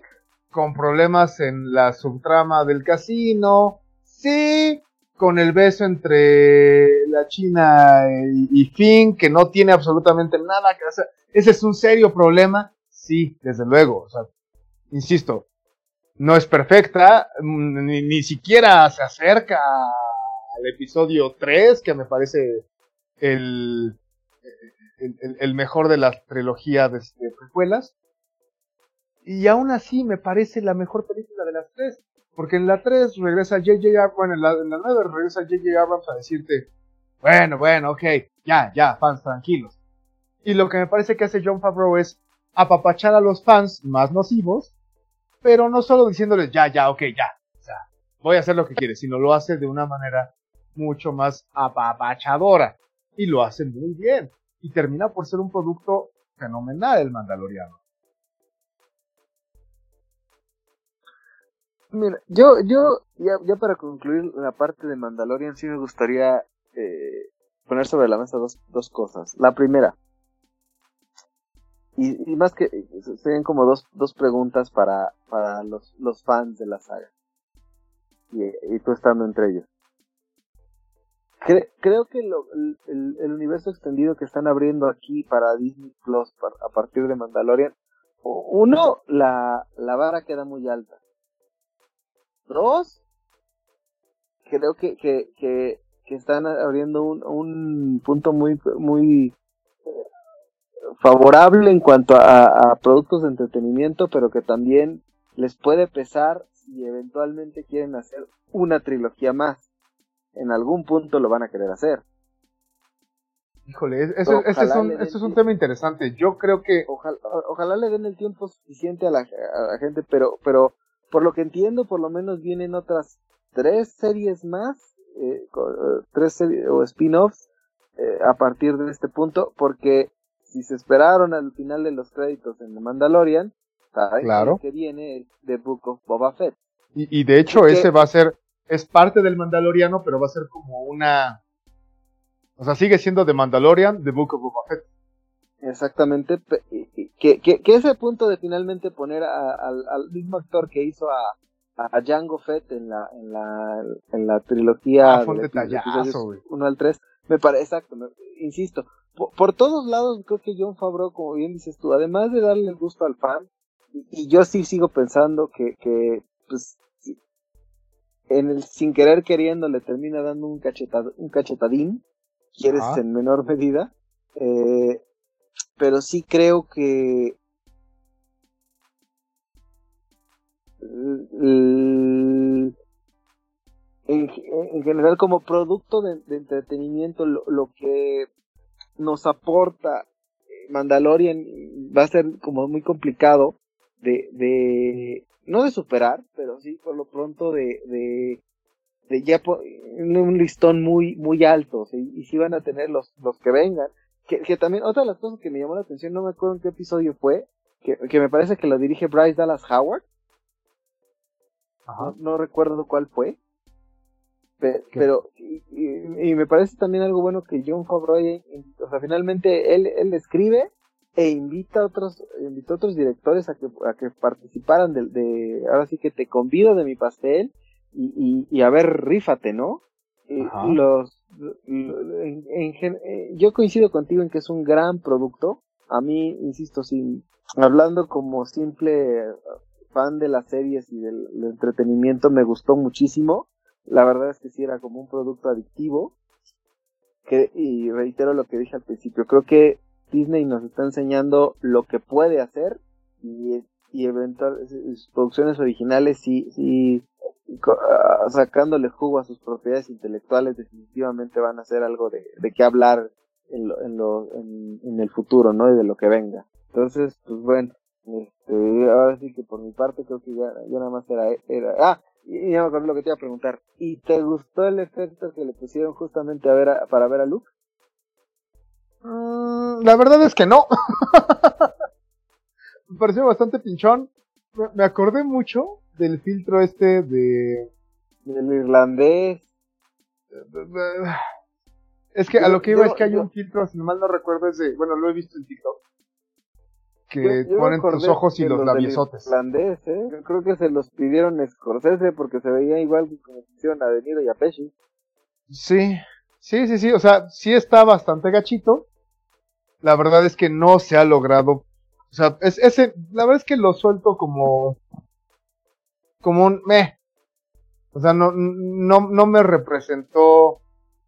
con problemas en la subtrama del casino, sí, con el beso entre la China y, Finn, que no tiene absolutamente nada que hacer. Ese es un serio problema, sí, desde luego. O sea, insisto, no es perfecta, ni, ni siquiera se acerca al episodio 3, que me parece el, el, mejor de la trilogía de, precuelas. Y aún así me parece la mejor película de las tres. Porque en la 3 regresa J.J. Abrams, bueno, en la, en la 9 regresa J.J. Abrams a decirte, bueno, bueno, ok, ya, ya, fans tranquilos. Y lo que me parece que hace John Favreau es apapachar a los fans más nocivos, pero no solo diciéndoles, ya, ya, ok, ya, sea, voy a hacer lo que quieres, sino lo hace de una manera mucho más apapachadora. Y lo hace muy bien. Y termina por ser un producto fenomenal el Mandaloriano. Mira, yo, yo, ya, ya para concluir la parte de Mandalorian, sí me gustaría eh, poner sobre la mesa dos, dos cosas. La primera, y, y más que serían como dos, dos preguntas para, para los, los fans de la saga. Y, y tú estando entre ellos. Creo que lo, el, el, universo extendido que están abriendo aquí para Disney Plus a partir de Mandalorian, uno, la, la vara queda muy alta. Dos, creo que, que, que, que están abriendo un, un punto muy, muy favorable en cuanto a, productos de entretenimiento, pero que también les puede pesar si eventualmente quieren hacer una trilogía más. En algún punto lo van a querer hacer. Híjole, eso, es un, es un tema interesante. Yo creo que... Ojalá, ojalá le den el tiempo suficiente a la, a la gente, pero, pero por lo que entiendo, por lo menos vienen otras tres series más, eh, tres series o spin-offs eh, a partir de este punto, porque si se esperaron al final de los créditos en The Mandalorian, claro. que viene The Book of Boba Fett. Y, de hecho ese va a ser, es parte del Mandaloriano, pero va a ser como una... O sea, sigue siendo The Mandalorian, The Book of Boba Fett. Exactamente, que, que, ese punto de finalmente poner al mismo actor que hizo a, a Django Fett en la, en la, en la trilogía ah, de 1 al 3, me parece, exacto, insisto, por, todos lados creo que John Favreau, como bien dices tú, además de darle el gusto al fan, y, yo sí sigo pensando que, que pues, en el sin querer queriendo le termina dando un, cachetad, un cachetadín, quieres en menor medida, eh, pero sí creo que en, general como producto de, entretenimiento lo, que nos aporta eh, Mandalorian va a ser como muy complicado de, de no de superar, pero sí por lo pronto de, de, de ya un listón muy muy alto y si van a tener los, los que vengan. Que, que, también otra de las cosas que me llamó la atención, no me acuerdo en qué episodio fue, que, que me parece que lo dirige Bryce Dallas Howard. No, recuerdo cuál fue. Pero, y, me parece también algo bueno que John Favreau, o sea, finalmente él, él escribe e invita a otros, invita a otros directores a que, a que participaran de, de, ahora sí que te convido de mi pastel y, y, a ver, rífate, ¿no? los, eh, yo coincido contigo en que es un gran producto. A mí, insisto, sin, hablando como simple fan de las series y del, entretenimiento, me gustó muchísimo. La verdad es que sí era como un producto adictivo. Que, y reitero lo que dije al principio, creo que Disney nos está enseñando lo que puede hacer y, y sus producciones originales sí ah, sacándole jugo a sus propiedades intelectuales definitivamente van a ser algo de, de qué hablar en, lo, en, lo, en, el futuro, ¿no? Y de lo que venga. Entonces, pues bueno, este, ahora sí que por mi parte creo que ya, nada más era, era ah, y ya me acuerdo lo que te iba a preguntar. ¿Y te gustó el efecto que le pusieron justamente a ver para ver a Luke? Mm, la verdad es que no. <laughs> me pareció bastante pinchón. Me acordé mucho del filtro este de... Del irlandés. <sighs> Es que a lo que iba es que hay un filtro, si mal no recuerdo, es de... Bueno, lo he visto en TikTok que ponen tus ojos y los labiosotes. ¿eh? Yo creo que se los pidieron Scorsese porque se veía igual que como hicieron a De y a Pesci. Sí, sí, sí, sí, o sea, sí está bastante gachito. La verdad es que no se ha logrado, o sea, es, ese, la verdad es que lo suelto como, como un meh. O sea, no, no, no me representó,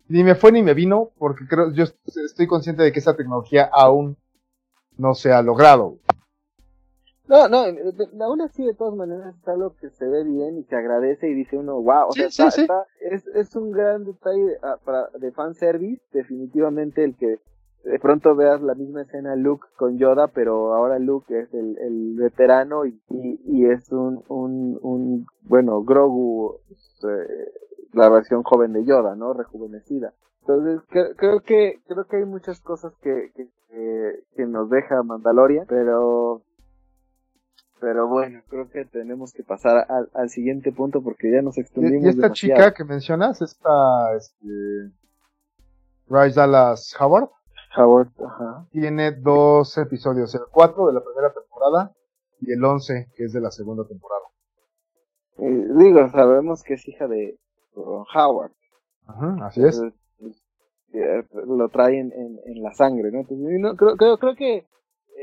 ni me fue ni me vino, porque creo, yo estoy consciente de que esa tecnología aún no se ha logrado. No, no, aún así de todas maneras es algo que se ve bien y se agradece y dice uno, wow, o sea, es, es un gran detalle ah, para, de fanservice, definitivamente el que de pronto veas la misma escena Luke con Yoda, pero ahora Luke es el, el veterano y, y, es un, un, un, bueno, Grogu, eh, la versión joven de Yoda, ¿no? Rejuvenecida. Entonces creo, que creo que hay muchas cosas que, que, que nos deja Mandalorian, pero Pero bueno, creo que tenemos que pasar al, al siguiente punto porque ya nos extendimos. Y, esta chica que mencionas, esta este, Bryce Dallas Howard, Howard ajá. tiene dos episodios, el 4 de la primera temporada y el 11 que es de la segunda temporada. Eh, digo, sabemos que es hija de Howard. Ajá, así es. Entonces, eh, lo trae en, en, en la sangre, ¿no? Entonces, no, creo, creo, creo que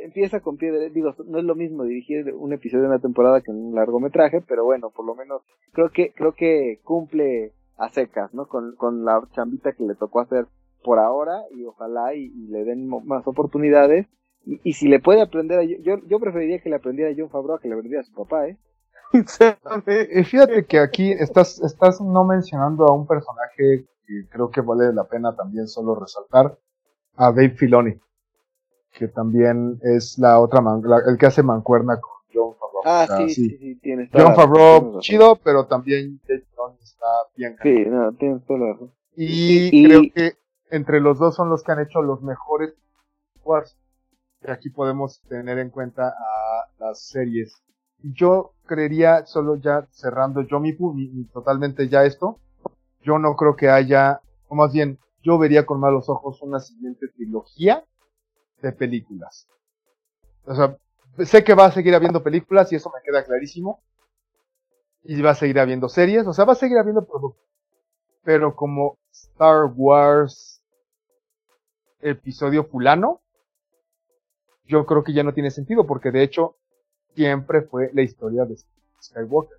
empieza con pie de, digo, no es lo mismo dirigir un episodio de una temporada que un largometraje, pero bueno, por lo menos creo que creo que cumple a secas, ¿no? Con, con la chambita que le tocó hacer por ahora y ojalá y, y le den más oportunidades y, y, si le puede aprender a yo yo preferiría que le aprendiera a John Favreau que le aprendiera a su papá, ¿eh? <laughs> Fíjate que aquí estás estás no mencionando a un personaje que creo que vale la pena también solo resaltar a Dave Filoni que también es la otra man, la, el que hace mancuerna con John Favreau. Ah, sí, sí, sí, sí tienes John Favreau, chido, pero también Dave Filoni está bien. Sí, no, tienes toda la razón. Y, y, creo que entre los dos son los que han hecho los mejores Wars. Y aquí podemos tener en cuenta a las series. Yo creería, solo ya cerrando yo mi, mi, totalmente ya esto, yo no creo que haya, o más bien, yo vería con malos ojos una siguiente trilogía de películas. O sea, sé que va a seguir habiendo películas y eso me queda clarísimo. Y va a seguir habiendo series, o sea, va a seguir habiendo productos. Pero como Star Wars episodio fulano, yo creo que ya no tiene sentido porque de hecho siempre fue la historia de Skywalker.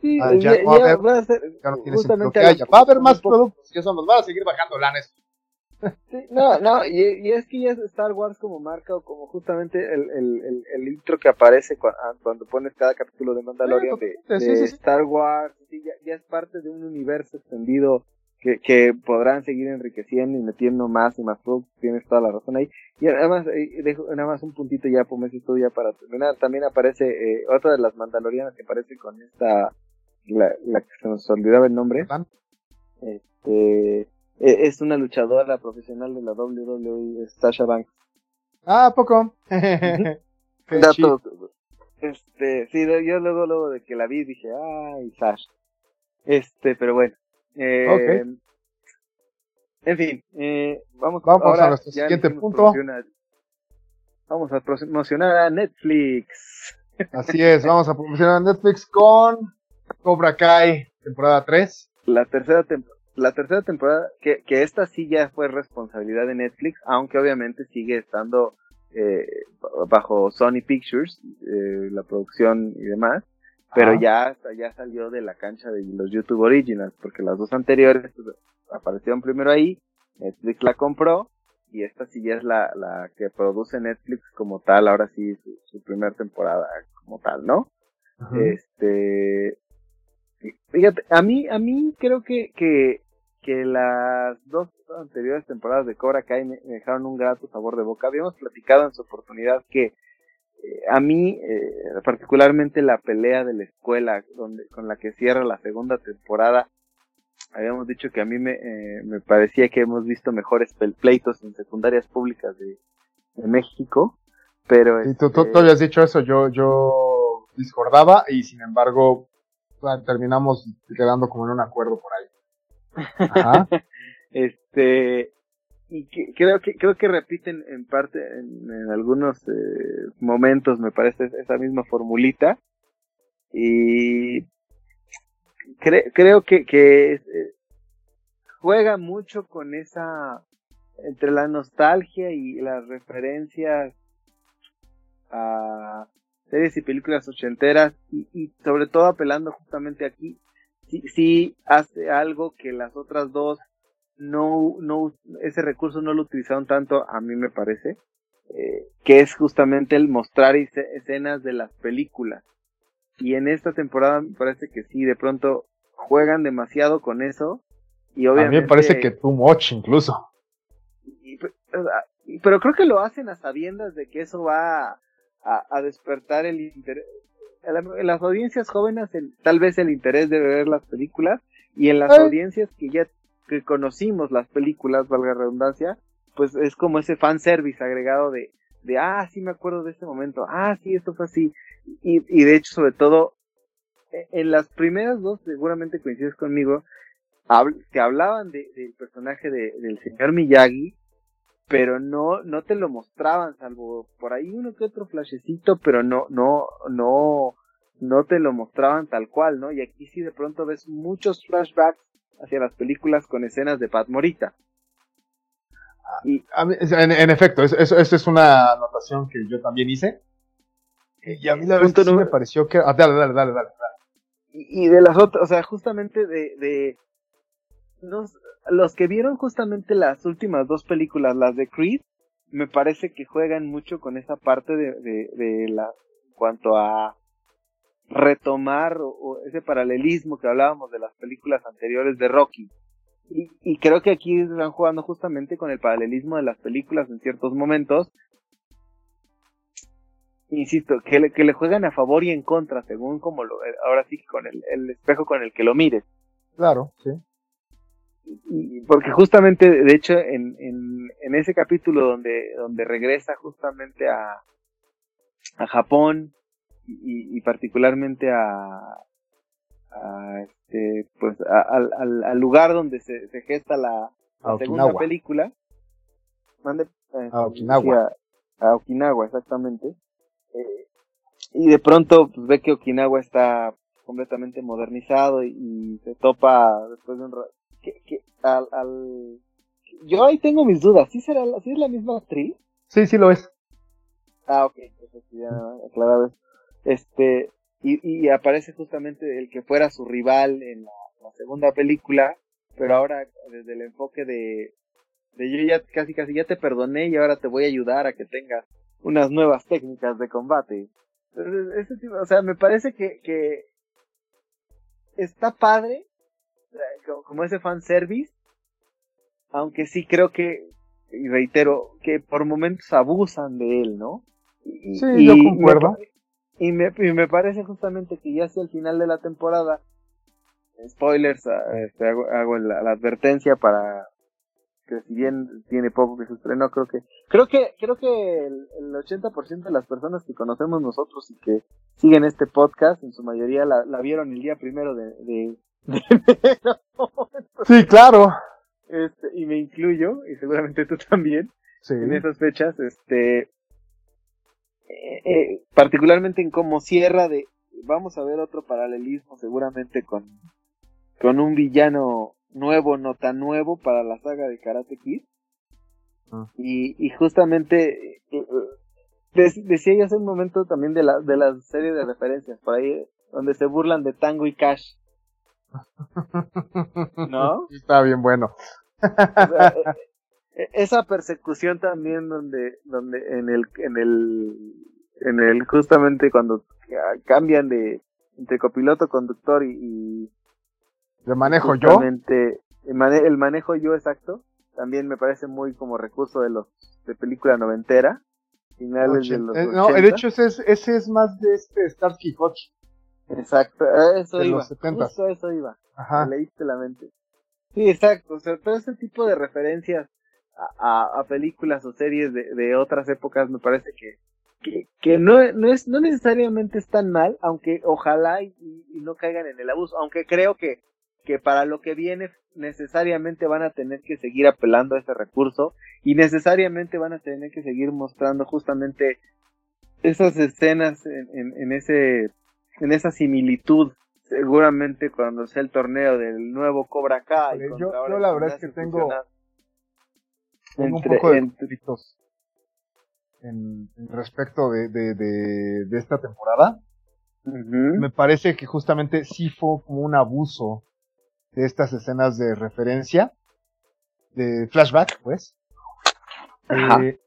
Sí, ah, ya, ya, va, a haber, ser, ya no tiene sentido que haya. Va a haber más productos y eso nos va a seguir bajando lanes. <laughs> Sí, no, no, y, y, es que ya es Star Wars como marca o como justamente el, el, el, el intro que aparece cuando, cuando, pones cada capítulo de Mandalorian de, de sí, sí, Star Wars, sí, ya, ya, es parte de un universo extendido que, que podrán seguir enriqueciendo y metiendo más y más productos, tienes toda la razón ahí. Y además, dejo nada más un puntito ya, pues esto ya para terminar, también aparece eh, otra de las Mandalorianas que aparece con esta, la, la que se nos olvidaba el nombre. Este es una luchadora profesional de la WWE, Sasha Banks. Ah, poco. <laughs> Dato, este, sí, yo luego, luego de que la vi dije, ay, Sasha. Este, pero bueno. Eh, okay. En fin, eh, vamos, vamos ahora a nuestro siguiente punto. Vamos a promocionar a Netflix. <laughs> Así es, vamos a promocionar a Netflix con Cobra Kai, temporada 3. La tercera temporada la tercera temporada, que, que esta sí ya fue responsabilidad de Netflix, aunque obviamente sigue estando eh, bajo Sony Pictures, eh, la producción y demás, pero ya, ya salió de la cancha de los YouTube Originals, porque las dos anteriores pues, aparecieron primero ahí, Netflix la compró, y esta sí ya es la, la que produce Netflix como tal, ahora sí su, su primera temporada como tal, ¿no? Ajá. Este, Fíjate, a mí, a mí creo que, que, que las dos anteriores temporadas de Cobra Kai me, me dejaron un grato sabor de boca. Habíamos platicado en su oportunidad que a mí, eh, particularmente la pelea de la escuela donde, con la que cierra la segunda temporada, habíamos dicho que a mí me, eh, me parecía que hemos visto mejores pleitos en secundarias públicas de, de México, pero... Y tú, tú, tú habías dicho eso, yo, yo discordaba y sin embargo terminamos quedando como en un acuerdo por ahí. <laughs> Ajá. este y que, creo que creo que repiten en parte en, algunos eh, momentos me parece esa misma formulita. Y cre, creo que que eh, juega mucho con esa entre la nostalgia y las referencias a series y películas ochenteras y, y sobre todo apelando justamente aquí, sí, sí hace algo que las otras dos no, no, ese recurso no lo utilizaron tanto, a mí me parece, eh, que es justamente el mostrar escenas de las películas. Y en esta temporada me parece que sí, de pronto juegan demasiado con eso. Y obviamente, a mí me parece que too much incluso. Y, pero creo que lo hacen a sabiendas de que eso va a, a despertar el interés. En las audiencias jóvenes, el, tal vez el interés de ver las películas, y en las Ay. audiencias que ya que conocimos las películas, valga redundancia, pues es como ese fanservice agregado de, de, ah, sí me acuerdo de ese momento, ah, sí, esto fue así. Y, y de hecho, sobre todo, e, en las primeras dos, seguramente coincides conmigo, que hablaban de, del personaje de, del señor Miyagi, pero no, no te lo mostraban, salvo por ahí uno que otro flashecito, pero no, no, no, no te lo mostraban tal cual, ¿no? Y aquí sí de pronto ves muchos flashbacks hacia las películas con escenas de Pat Morita. Y, en, efecto, esa es una anotación que yo también hice. Y a mí la verdad no me pareció que... Ah, dale, dale, dale, dale. Y, de las otras, o sea, justamente de... de los, los que vieron justamente las últimas dos películas, las de Creed, me parece que juegan mucho con esa parte de, de, de la... En cuanto a retomar o, ese paralelismo que hablábamos de las películas anteriores de Rocky. Y, creo que aquí están jugando justamente con el paralelismo de las películas en ciertos momentos. Insisto, que le, que le juegan a favor y en contra, según como lo, ahora sí con el, el espejo con el que lo mires. Claro, sí. Y, porque justamente, de hecho, en, en, en ese capítulo donde, donde regresa justamente a, a Japón y, y particularmente a, a este pues al, al, lugar donde se, se gesta la, segunda película mande eh, a Okinawa. a, Okinawa exactamente. Eh, y de pronto pues, ve que Okinawa está completamente modernizado y, se topa después de un que, que al, al, yo ahí tengo mis dudas ¿sí será ¿sí es la misma actriz? sí sí lo es. Ah ok entonces ya aclarado este y, y aparece justamente el que fuera su rival en la, segunda película, pero ahora desde el enfoque de, de yo ya casi casi ya te perdoné y ahora te voy a ayudar a que tengas unas nuevas técnicas de combate. ese tipo, o sea, me parece que, que está padre, como ese fanservice, aunque sí creo que, y reitero, que por momentos abusan de él, ¿no? sí, yo concuerdo. Y me, me parece justamente que ya hacia el final de la temporada, spoilers, ah, este, hago, la, advertencia para que si bien tiene poco que se estrenó, creo que creo que creo que el, el 80% de las personas que conocemos nosotros y que siguen este podcast, en su mayoría la, vieron el día primero de, de, <laughs> Sí, claro. Este, y me incluyo, y seguramente tú también, en esas fechas, este, eh, eh, particularmente en cómo cierra de vamos a ver otro paralelismo seguramente con con un villano nuevo no tan nuevo para la saga de Karate Kid ah. y, y justamente eh, decía yo hace un momento también de la de la serie de referencias por ahí donde se burlan de Tango y Cash <laughs> ¿no? está bien bueno <laughs> esa persecución también donde donde en el en el en el justamente cuando cambian de entre copiloto conductor y, de manejo yo el, manejo yo exacto también me parece muy como recurso de los de película noventera finales de los eh, no de hecho ese es ese es más de este Starsky Hutch exacto eso iba justo eso iba Ajá. leíste la mente. Sí exacto o sea todo ese tipo de referencias a, películas o series de, otras épocas me parece que, que, no, no, es, no necesariamente es tan mal, aunque ojalá y, no caigan en el abuso, aunque creo que, que para lo que viene necesariamente van a tener que seguir apelando a ese recurso y necesariamente van a tener que seguir mostrando justamente esas escenas en, en, ese en esa similitud seguramente cuando sea el torneo del nuevo Cobra Kai yo, la verdad es que tengo un poco de en, respecto de, de, de, esta temporada. Me parece que justamente sí fue como un abuso de estas escenas de referencia, de flashback, pues. Eh,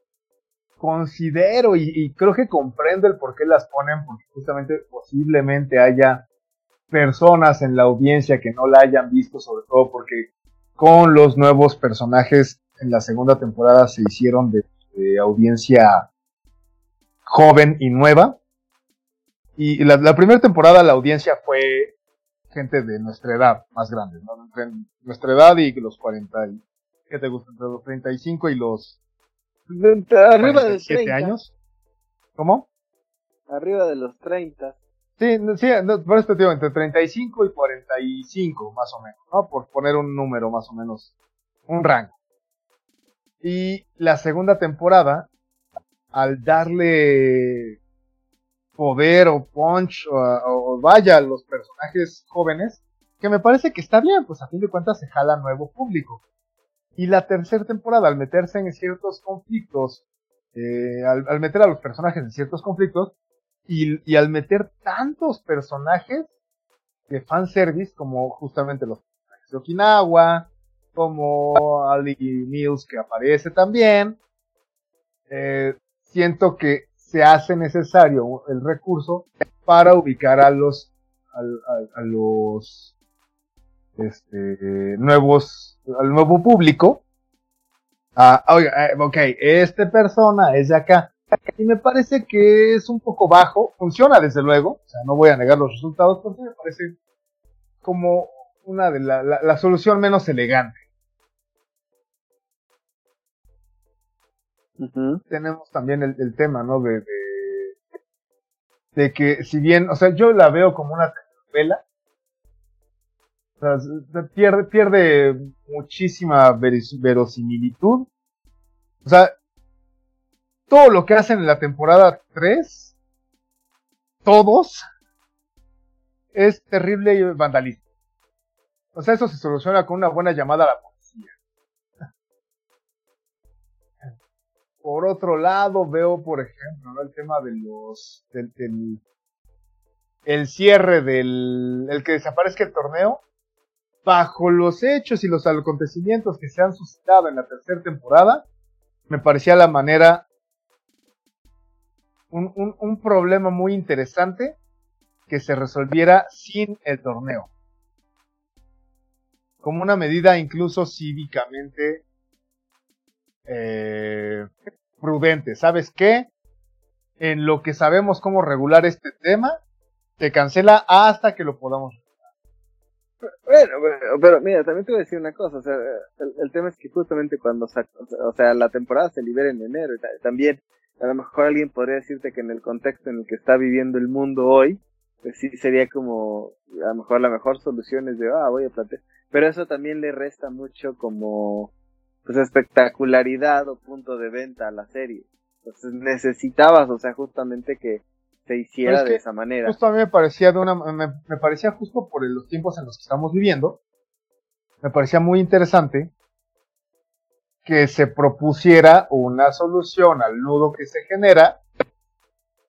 considero y, y, creo que comprendo el por qué las ponen, porque justamente posiblemente haya personas en la audiencia que no la hayan visto, sobre todo porque con los nuevos personajes en la segunda temporada se hicieron de, audiencia joven y nueva. Y la, primera temporada la audiencia fue gente de nuestra edad, más grande, ¿no? Entre nuestra edad y los 40, ¿qué te gusta? Entre los 35 y los Arriba de 30 años. ¿Cómo? Arriba de los 30. Sí, sí, por esto digo, entre 35 y 45, más o menos, ¿no? Por poner un número, más o menos, un rango. Y la segunda temporada, al darle poder o punch o, vaya a los personajes jóvenes, que me parece que está bien, pues a fin de cuentas se jala nuevo público. Y la tercera temporada, al meterse en ciertos conflictos, eh, al, meter a los personajes en ciertos conflictos, y, y al meter tantos personajes de fanservice, como justamente los personajes de Okinawa, como Ali Mills que aparece también, eh, siento que se hace necesario el recurso para ubicar a los a, los este, nuevos al nuevo público. Ah, eh, ok este persona es de acá. Y me parece que es un poco bajo funciona desde luego o sea no voy a negar los resultados porque me parece como una de la, la solución menos elegante Tenemos también el, tema, ¿no? De, que si bien, o sea, yo la veo como una telenovela, pierde, muchísima verosimilitud. O sea, todo lo que hacen en la temporada 3, todos, es terrible vandalismo. O sea, eso se soluciona con una buena llamada a la Por otro lado, veo, por ejemplo, el tema de los. Del, el cierre del. El que desaparezca el torneo. Bajo los hechos y los acontecimientos que se han suscitado en la tercera temporada, me parecía la manera. Un, un, un problema muy interesante que se resolviera sin el torneo. Como una medida incluso cívicamente eh, prudente. ¿Sabes qué? En lo que sabemos cómo regular este tema, se cancela hasta que lo podamos. Bueno, pero, mira, también te voy a decir una cosa, o sea, el, tema es que justamente cuando, o sea, la temporada se libera en enero, también a lo mejor alguien podría decirte que en el contexto en el que está viviendo el mundo hoy, pues sí sería como, a lo mejor la mejor solución es de, ah, voy a plantear, pero eso también le resta mucho como, pues espectacularidad o punto de venta a la serie. Entonces necesitabas, o sea, justamente que se hiciera de esa manera. Justo a mí me parecía de una, me, parecía justo por los tiempos en los que estamos viviendo, me parecía muy interesante que se propusiera una solución al nudo que se genera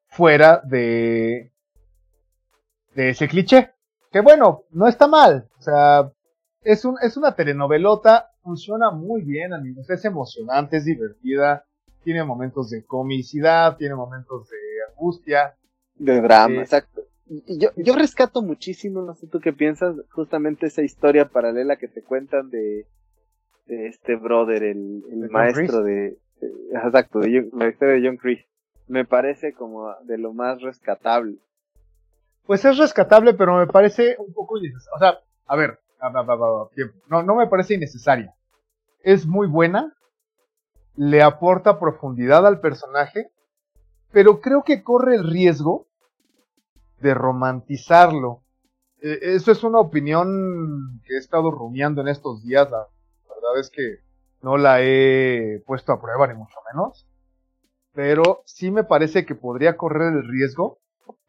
fuera de, de ese cliché. Que bueno, no está mal. O sea, es, un, es una telenovelota funciona muy bien, amigos. Es emocionante, es divertida, tiene momentos de comicidad, tiene momentos de angustia. De drama, eh, exacto. Y yo, yo rescato muchísimo, no sé tú qué piensas, justamente esa historia paralela que te cuentan de, de este brother, el, el maestro de, exacto, de la historia de John Chris. Me parece como de lo más rescatable. Pues es rescatable, pero me parece un poco O sea, a ver, no, no me parece innecesaria es muy buena, le aporta profundidad al personaje, pero creo que corre el riesgo de romantizarlo. E, eso es una opinión que he estado rumiando en estos días, la verdad es que no la he puesto a prueba ni mucho menos, pero sí me parece que podría correr el riesgo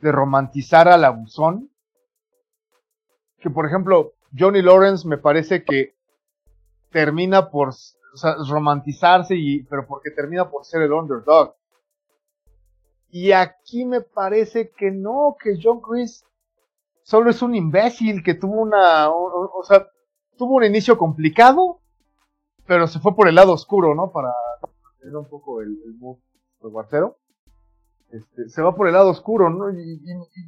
de romantizar al abusón. Que por ejemplo, Johnny Lawrence me parece que termina por romantizarse, y, pero porque termina por ser el underdog. Y aquí me parece que no, que John Chris solo es un imbécil que tuvo una, o, sea, tuvo un inicio complicado, pero se fue por el lado oscuro, ¿no? Para tener un poco el, el guartero. Este, se va por el lado oscuro, ¿no? Y,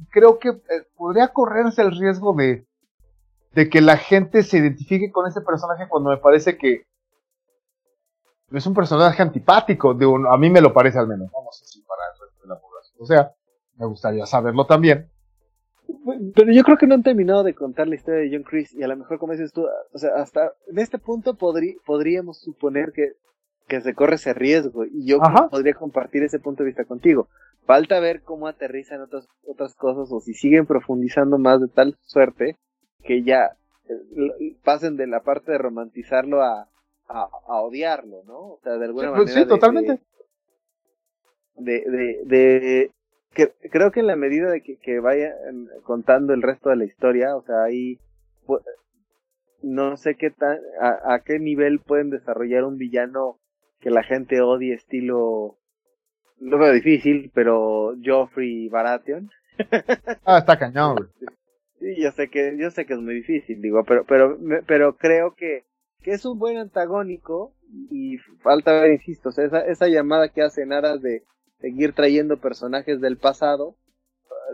creo que eh, podría correrse el riesgo de, de que la gente se identifique con ese personaje cuando me parece que es un personaje antipático, de a mí me lo parece al menos, no, sé si para el resto de la población. O sea, me gustaría saberlo también. Pero yo creo que no han terminado de contar la historia de John Chris y a lo mejor como dices tú, o sea, hasta en este punto podríamos suponer que que se corre ese riesgo y yo podría compartir ese punto de vista contigo. Falta ver cómo aterrizan otras otras cosas o si siguen profundizando más de tal suerte que ya eh, pasen de la parte de romantizarlo a, a, odiarlo, ¿no? O sea, de alguna pues, manera. Sí, totalmente. De, de, de, que, creo que en la medida de que, que vaya contando el resto de la historia, o sea, ahí no sé qué tan, a, a, qué nivel pueden desarrollar un villano que la gente odie estilo, lo veo difícil, pero Joffrey Baratheon. ah, está cañón, <laughs> Sí, yo sé que, yo sé que es muy difícil, digo, pero, pero, pero creo que, que es un buen antagónico y falta ver, insisto, esa, esa llamada que hace en aras de seguir trayendo personajes del pasado,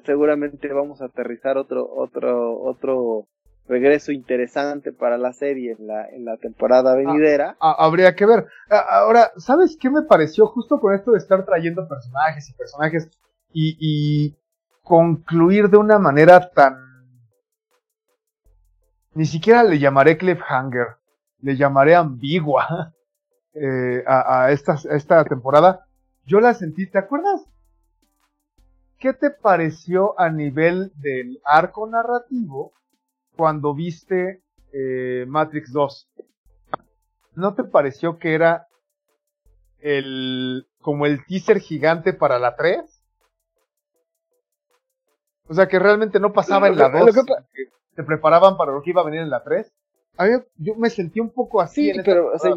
seguramente vamos a aterrizar otro, otro, otro regreso interesante para la serie en la, en la temporada ah, venidera. Ah, habría que ver. Ahora, ¿sabes qué me pareció justo con esto de estar trayendo personajes y personajes y, y concluir de una manera tan... Ni siquiera le llamaré cliffhanger, le llamaré ambigua <laughs> eh, a, a, esta, a esta temporada. Yo la sentí, ¿te acuerdas? ¿Qué te pareció a nivel del arco narrativo cuando viste eh, Matrix 2, ¿no te pareció que era el como el teaser gigante para la 3? O sea, que realmente no pasaba en la 2, que te preparaban para lo que iba a venir en la 3. A mí, yo me sentí un poco así. Sí, pero, o sea,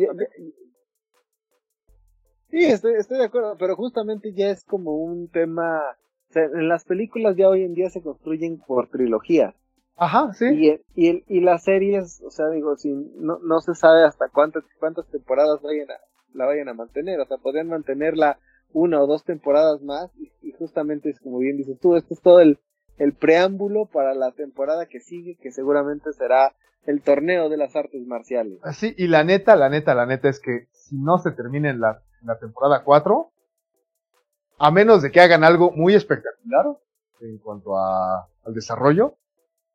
sí, estoy, estoy de acuerdo, pero justamente ya es como un tema, o sea, en las películas ya hoy en día se construyen por trilogía. Ajá, sí. Y, y, y las series, o sea, digo, si no, no se sabe hasta cuántas, cuántas temporadas vayan a, la vayan a mantener, o sea, podrían mantenerla una o dos temporadas más y, justamente es como bien dices tú, esto es todo el, el preámbulo para la temporada que sigue, que seguramente será el torneo de las artes marciales. Sí, y la neta, la neta, la neta es que si no se termina en la, la temporada 4, a menos de que hagan algo muy espectacular en cuanto a, al desarrollo,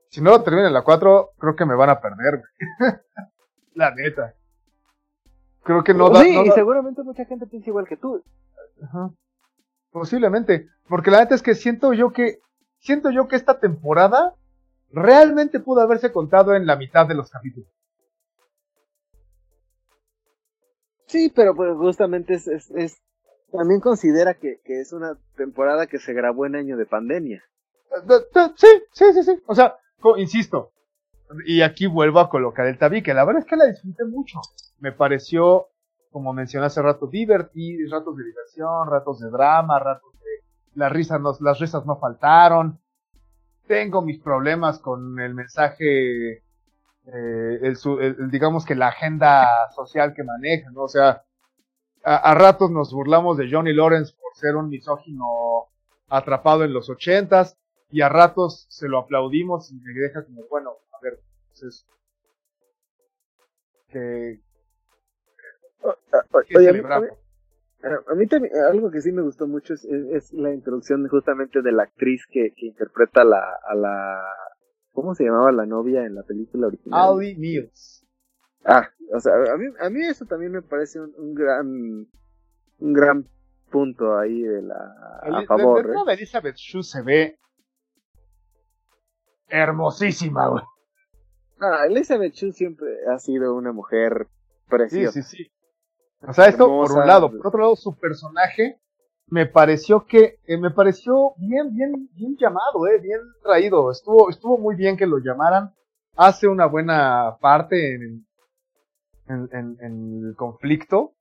si no lo termino en la 4, creo que me van a perder, <laughs> la neta. Creo que no da. Sí, y seguramente mucha gente piensa igual que tú. Posiblemente. Porque la neta es que siento yo que. Siento yo que esta temporada realmente pudo haberse contado en la mitad de los capítulos. Sí, pero pues justamente es, es, también considera que, que, es una temporada que se grabó en año de pandemia. Sí, sí, sí, sí. O sea, insisto, y aquí vuelvo a colocar el tabique. La verdad es que la disfruté mucho. Me pareció, como mencioné hace rato, divertir, ratos de diversión, ratos de drama, ratos de las risas, no, las risas no faltaron. Tengo mis problemas con el mensaje, eh, el, digamos que la agenda social que maneja, ¿no? O sea, a, a, ratos nos burlamos de Johnny Lawrence por ser un misógino atrapado en los ochentas y a ratos se lo aplaudimos y me deja como, bueno, a ver, pues que... a, mí, también, algo que sí me gustó mucho es, es, la introducción justamente de la actriz que, que interpreta la, a la... ¿Cómo se llamaba la novia en la película original? Audi Mills. Ah, o sea, a mí, a mí eso también me parece un, un gran un gran punto ahí de la a favor. De, ¿eh? Elizabeth Shue se ve hermosísima, güey. Ah, Elizabeth Chu siempre ha sido una mujer preciosa. Sí, sí, sí. O sea, esto por un lado. Por otro lado, su personaje me pareció que, eh, me pareció bien, bien, bien llamado, eh, bien traído. Estuvo, estuvo muy bien que lo llamaran. Hace una buena parte en, en, en, en el conflicto.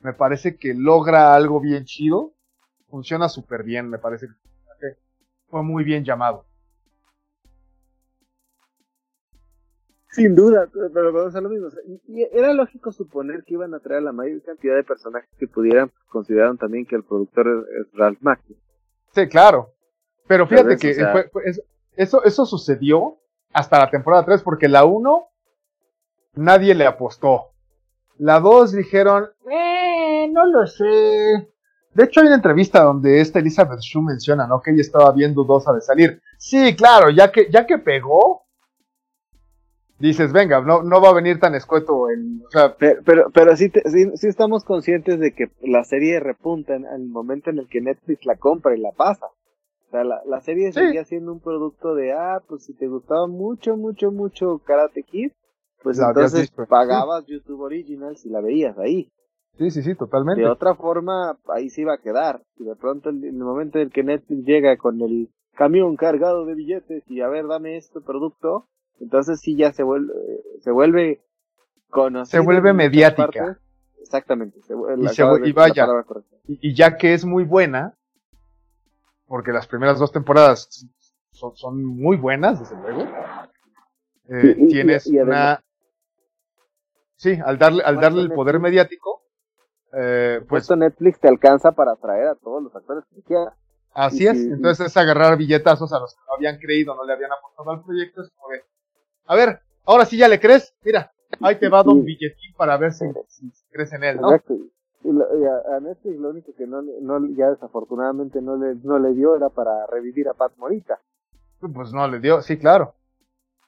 Me parece que logra algo bien chido. Funciona súper bien, me parece que fue muy bien llamado. Sin duda, pero vamos a lo mismo. Y era lógico suponer que iban a traer la mayor cantidad de personajes que pudieran, consideraron también que el productor es Ralph Macchio. Sí, claro. Pero fíjate que eso, eso sucedió hasta la temporada 3 porque la 1 nadie le apostó. La 2 dijeron, eh, no lo sé. De hecho hay una entrevista donde esta Elizabeth Shue menciona, ¿no? Que ella estaba bien dudosa de salir. Sí, claro, ya que, ya que pegó, dices, venga, no, no va a venir tan escueto el... O sea, pero, pero, pero sí, sí, estamos conscientes de que la serie repunta en el momento en el que Netflix la compra y la pasa. O sea, la, la serie seguía siendo un producto de, ah, pues si te gustaba mucho, mucho, mucho Karate Kid, pues entonces pagabas YouTube Original si la veías ahí. Sí, sí, sí, totalmente. De otra forma, ahí se iba a quedar. Y de pronto, en el momento en que Netflix llega con el camión cargado de billetes y a ver, dame este producto, entonces sí ya se vuelve, se vuelve conocido. Se vuelve mediática. Exactamente. y, vaya, y, ya que es muy buena, porque las primeras dos temporadas son, son muy buenas, desde luego. Eh, tienes una... Sí, al darle, al darle el poder mediático, eh, pues... Esto Netflix te alcanza para atraer a todos los actores que quiera. Así es, entonces es agarrar billetazos a los que no habían creído, no le habían apostado al proyecto, es como de, a ver, ahora sí ya le crees, mira, ahí te va un billetín para ver si, crees en él, ¿no? Exacto. Y, a, Netflix lo único que no, no, ya desafortunadamente no le, no le dio era para revivir a Pat Morita. Pues no le dio, sí, claro.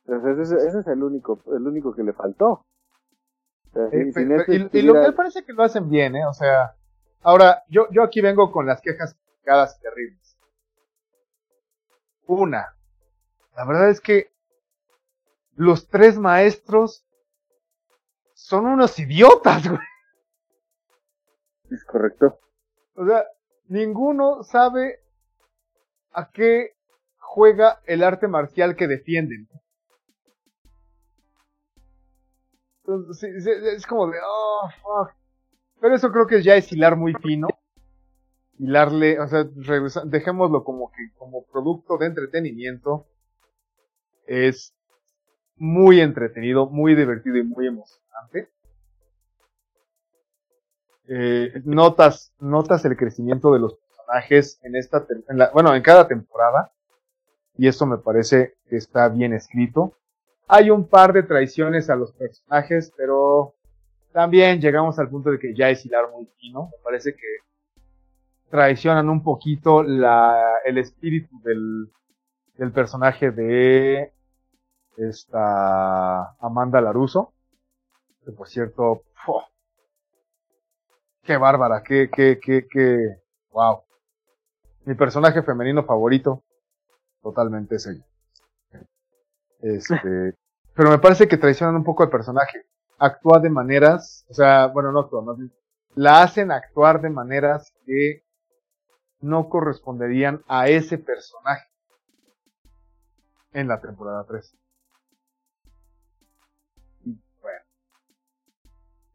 Entonces ese, ese es el único, el único que le faltó. y, lo que parece que lo hacen bien, ¿eh? O sea, ahora, yo, yo aquí vengo con las quejas y terribles. Una, la verdad es que los tres maestros son unos idiotas, güey. Es correcto. O sea, ninguno sabe a qué juega el arte marcial que defienden. Entonces, es como de, oh, fuck. Pero eso creo que ya es hilar muy fino. Hilarle, o sea, dejémoslo como que como producto de entretenimiento. Es muy entretenido, muy divertido y muy emocionante. Eh, notas, notas el crecimiento de los personajes en esta, en la, bueno, en cada temporada. Y eso me parece que está bien escrito. Hay un par de traiciones a los personajes, pero también llegamos al punto de que ya es hilar muy fino. Me parece que traicionan un poquito la, el espíritu del, del personaje de esta Amanda Laruso. Que por cierto, qué bárbara, qué, qué, qué, qué, wow. Mi personaje femenino favorito, totalmente es ella. Este, <laughs> pero me parece que traicionan un poco al personaje. Actúa de maneras, o sea, bueno, no actúa, más la hacen actuar de maneras que no corresponderían a ese personaje en la temporada 3.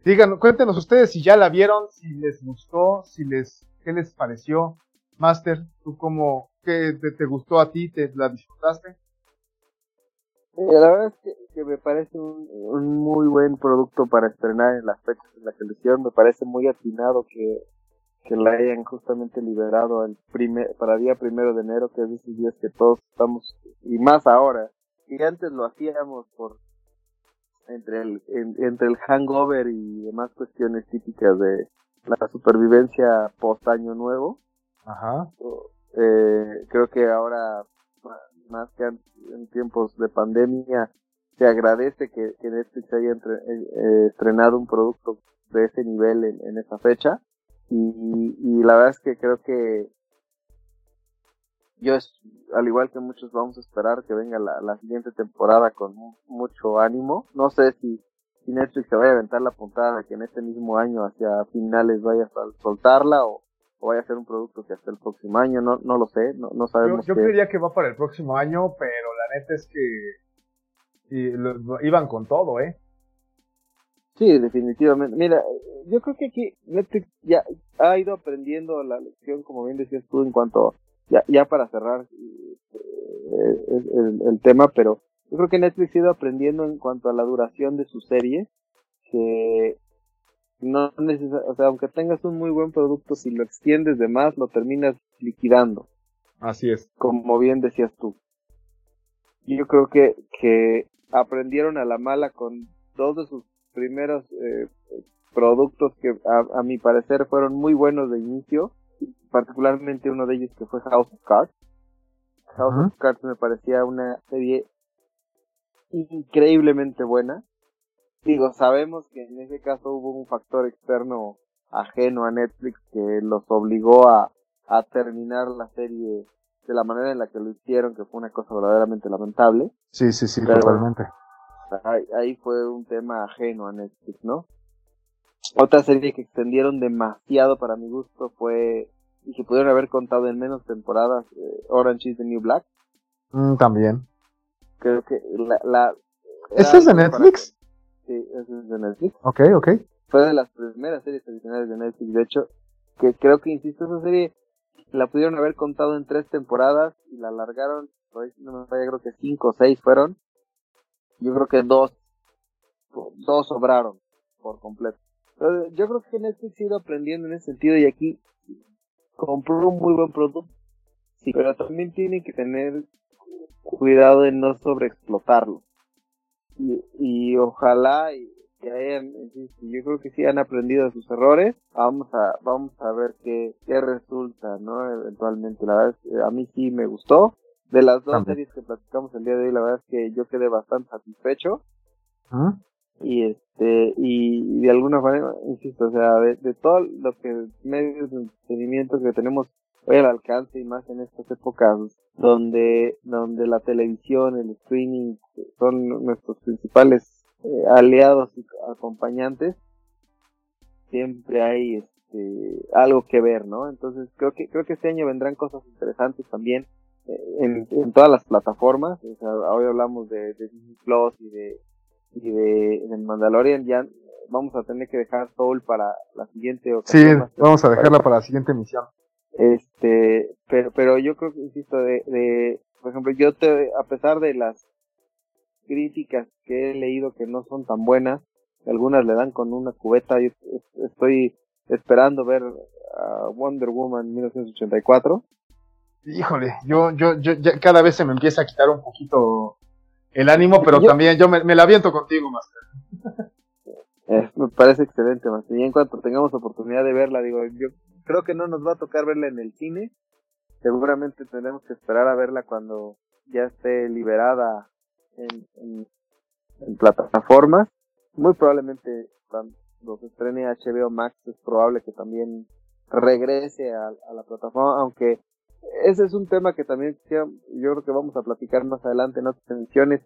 Díganos, cuéntenos ustedes si ya la vieron, si les gustó, si les, qué les pareció. Master, ¿tú cómo, qué te, gustó a ti? ¿Te la disfrutaste? La verdad es que, me parece un, muy buen producto para estrenar en las fechas en la que hicieron. Me parece muy atinado que, que la hayan justamente liberado el primer, para día primero de enero, que es esos días que todos estamos, y más ahora. Y antes lo hacíamos por entre el, entre el hangover y demás cuestiones típicas de la supervivencia post año nuevo. Ajá. Eh, creo que ahora, más que en tiempos de pandemia, se agradece que, que Netflix haya eh, estrenado un producto de ese nivel en, en esa fecha. Y, y la verdad es que creo que yo es, al igual que muchos vamos a esperar que venga la, la siguiente temporada con mucho ánimo. No sé si, si, Netflix se vaya a aventar la puntada de que en este mismo año hacia finales vaya a soltarla o, vaya a ser un producto que hasta el próximo año, no, no lo sé, no, no sabemos. Yo, yo creería que va para el próximo año, pero la neta es que iban con todo, ¿eh? Sí, definitivamente. Mira, yo creo que aquí Netflix ya ha ido aprendiendo la lección, como bien decías tú, en cuanto ya, ya para cerrar eh, el, el, tema, pero yo creo que Netflix ha ido aprendiendo en cuanto a la duración de sus series, que no necesita, o sea, aunque tengas un muy buen producto, si lo extiendes de más, lo terminas liquidando. Así es. Como bien decías tú. Yo creo que, que aprendieron a la mala con dos de sus primeros eh, productos que a, a mi parecer fueron muy buenos de inicio particularmente uno de ellos que fue House of Cards. House of Cards me parecía una serie increíblemente buena. Digo, sabemos que en ese caso hubo un factor externo ajeno a Netflix que los obligó a, a terminar la serie de la manera en la que lo hicieron, que fue una cosa verdaderamente lamentable. Sí, sí, sí, totalmente. Ahí, ahí, fue un tema ajeno a Netflix, ¿no? Otra serie que extendieron demasiado para mi gusto fue, y que pudieron haber contado en menos temporadas, eh, Orange is the New Black. Mm, también. Creo que la... la ¿Eso es de Netflix? Sí, eso es de Netflix. Ok, ok. Fue de las primeras series originales de Netflix, de hecho, que creo que, insisto, esa serie la pudieron haber contado en tres temporadas y la alargaron, no me falla, creo que cinco o seis fueron. Yo creo que dos, dos sobraron por completo. Yo creo que Netflix ha ido aprendiendo en ese sentido y aquí compró un muy buen producto. Sí, pero también tiene que tener cuidado de no sobreexplotarlo. Y, y ojalá y, que hayan, yo creo que sí han aprendido de sus errores. Vamos a, vamos a ver qué, qué resulta, ¿no? Eventualmente, la verdad es, a mí sí me gustó. De las dos series que platicamos el día de hoy, la verdad es que yo quedé bastante satisfecho. Y este, y, de alguna manera, insisto, o sea, de, de todo lo que medios de entretenimiento que tenemos hoy al alcance y más en estas épocas donde, donde la televisión, el streaming son nuestros principales eh, aliados y acompañantes, siempre hay este, algo que ver, ¿no? Entonces creo que creo que este año vendrán cosas interesantes también eh, en, en, todas las plataformas. O sea, hoy hablamos de, de Disney Plus y de y de, de, Mandalorian. Ya vamos a tener que dejar Soul para la siguiente ocasión. Sí, vamos a dejarla para la siguiente emisión. Este, pero pero yo creo que insisto de, de por ejemplo, yo te a pesar de las críticas que he leído que no son tan buenas, algunas le dan con una cubeta, yo estoy esperando ver a Wonder Woman 1984. Híjole, yo, yo, yo cada vez se me empieza a quitar un poquito el ánimo, pero también yo me, la aviento contigo, Master. me parece excelente, Master. Y en cuanto tengamos oportunidad de verla, digo, yo creo que no nos va a tocar verla en el cine. Seguramente tendremos que esperar a verla cuando ya esté liberada en, en, plataformas. Muy probablemente cuando se estrene HBO Max es probable que también regrese a, la plataforma, aunque ese es un tema que también yo creo que vamos a platicar más adelante en otras emisiones,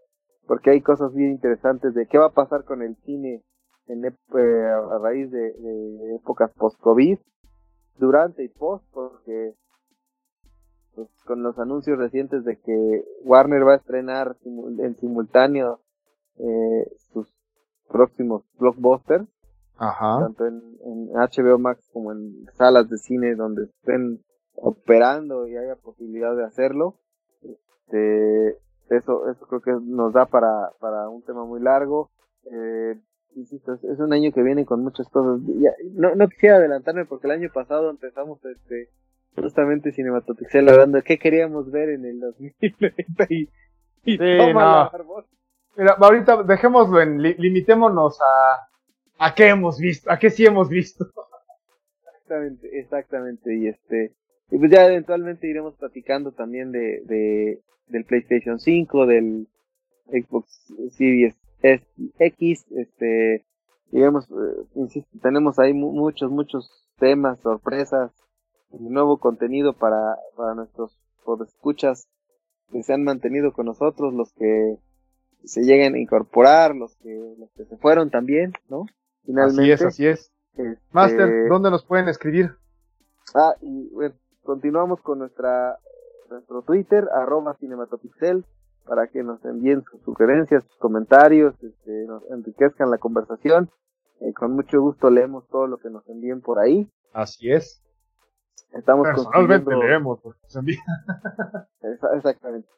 porque hay cosas bien interesantes de qué va a pasar con el cine en, eh, a raíz de, de épocas post-COVID, durante y post, porque pues, con los anuncios recientes de que Warner va a estrenar en simultáneo eh, sus próximos blockbusters, tanto en, HBO Max como en salas de cine donde estén operando y haya posibilidad de hacerlo. Este, eso, eso creo que nos da para, para un tema muy largo. Eh, insisto, es, un año que viene con muchas cosas. no, no quisiera adelantarme porque el año pasado empezamos este justamente Cinematopixel hablando de qué queríamos ver en el 2020 y, y sí, no. Mira, ahorita dejémoslo en, limitémonos a, a qué hemos visto, a qué sí hemos visto. Exactamente, exactamente, y este, y pues ya eventualmente iremos platicando también de, de del PlayStation 5, del Xbox Series X, este, digamos, eh, insisto, tenemos ahí muchos, muchos temas, sorpresas, nuevo contenido para, para nuestros escuchas que se han mantenido con nosotros, los que se lleguen a incorporar, los que, los que se fueron también, ¿no? Finalmente. Así es, así es. Este, Master, ¿dónde nos pueden escribir? Ah, y bueno, continuamos con nuestra nuestro Twitter, arroba cinematopixel, para que nos envíen sus sugerencias, sus comentarios, este, nos enriquezcan la conversación. Eh, con mucho gusto leemos todo lo que nos envíen por ahí. Así es. Estamos Personalmente leemos. <laughs> Exactamente.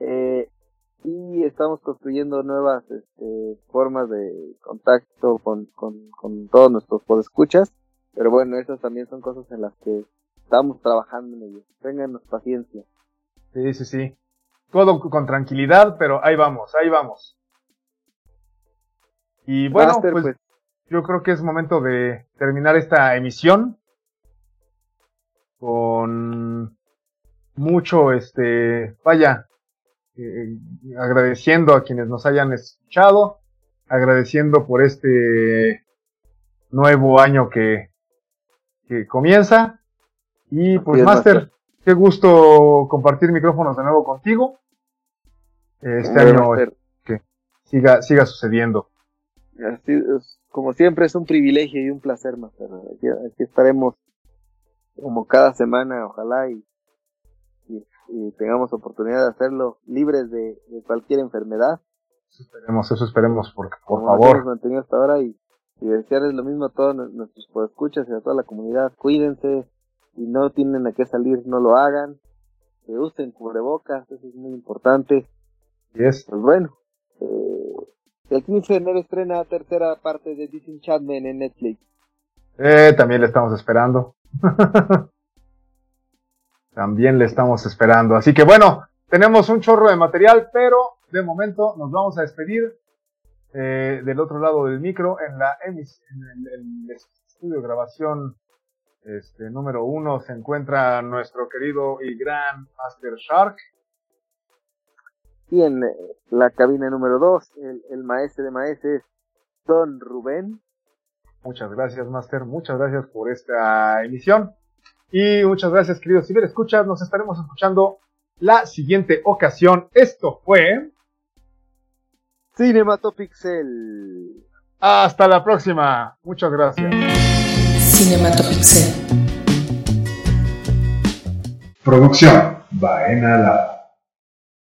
Eh, y estamos construyendo nuevas este, formas de contacto con, con, con todos nuestros podescuchas. Pero bueno, esas también son cosas en las que estamos trabajando en ello. Ténganos paciencia. Sí, sí, sí. Todo con tranquilidad, pero ahí vamos, ahí vamos. Y bueno, pues, pues, yo creo que es momento de terminar esta emisión con mucho, este, vaya, eh, agradeciendo a quienes nos hayan escuchado, agradeciendo por este nuevo año que, que comienza. Y pues, Master, qué gusto compartir micrófonos de nuevo contigo. Este año que siga, siga sucediendo. como siempre, es un privilegio y un placer, Master. Aquí, estaremos como cada semana, ojalá, y, y, tengamos oportunidad de hacerlo libres de, cualquier enfermedad. Eso esperemos, eso esperemos, porque, por favor. mantenido hasta ahora y, y desearles lo mismo a todos nuestros escuchas y a toda la comunidad. Cuídense, y no tienen a qué salir, no lo hagan. Que usen cubrebocas, eso es muy importante. Yes. Pues bueno, eh, el 15 de enero estrena tercera parte de Disenchantment en Netflix. Eh, también le estamos esperando. <laughs> también le estamos esperando. Así que bueno, tenemos un chorro de material, pero de momento nos vamos a despedir eh, del otro lado del micro en la en el estudio de grabación este, número uno se encuentra nuestro querido y gran Master Shark. Y en eh, la cabina número dos, el, el maestro de maestros, Don Rubén. Muchas gracias, Master. Muchas gracias por esta emisión. Y muchas gracias, queridos escuchas Nos estaremos escuchando la siguiente ocasión. Esto fue. Cinematopixel. Hasta la próxima. Muchas gracias. Cinematopixel. Producción Baena Lab.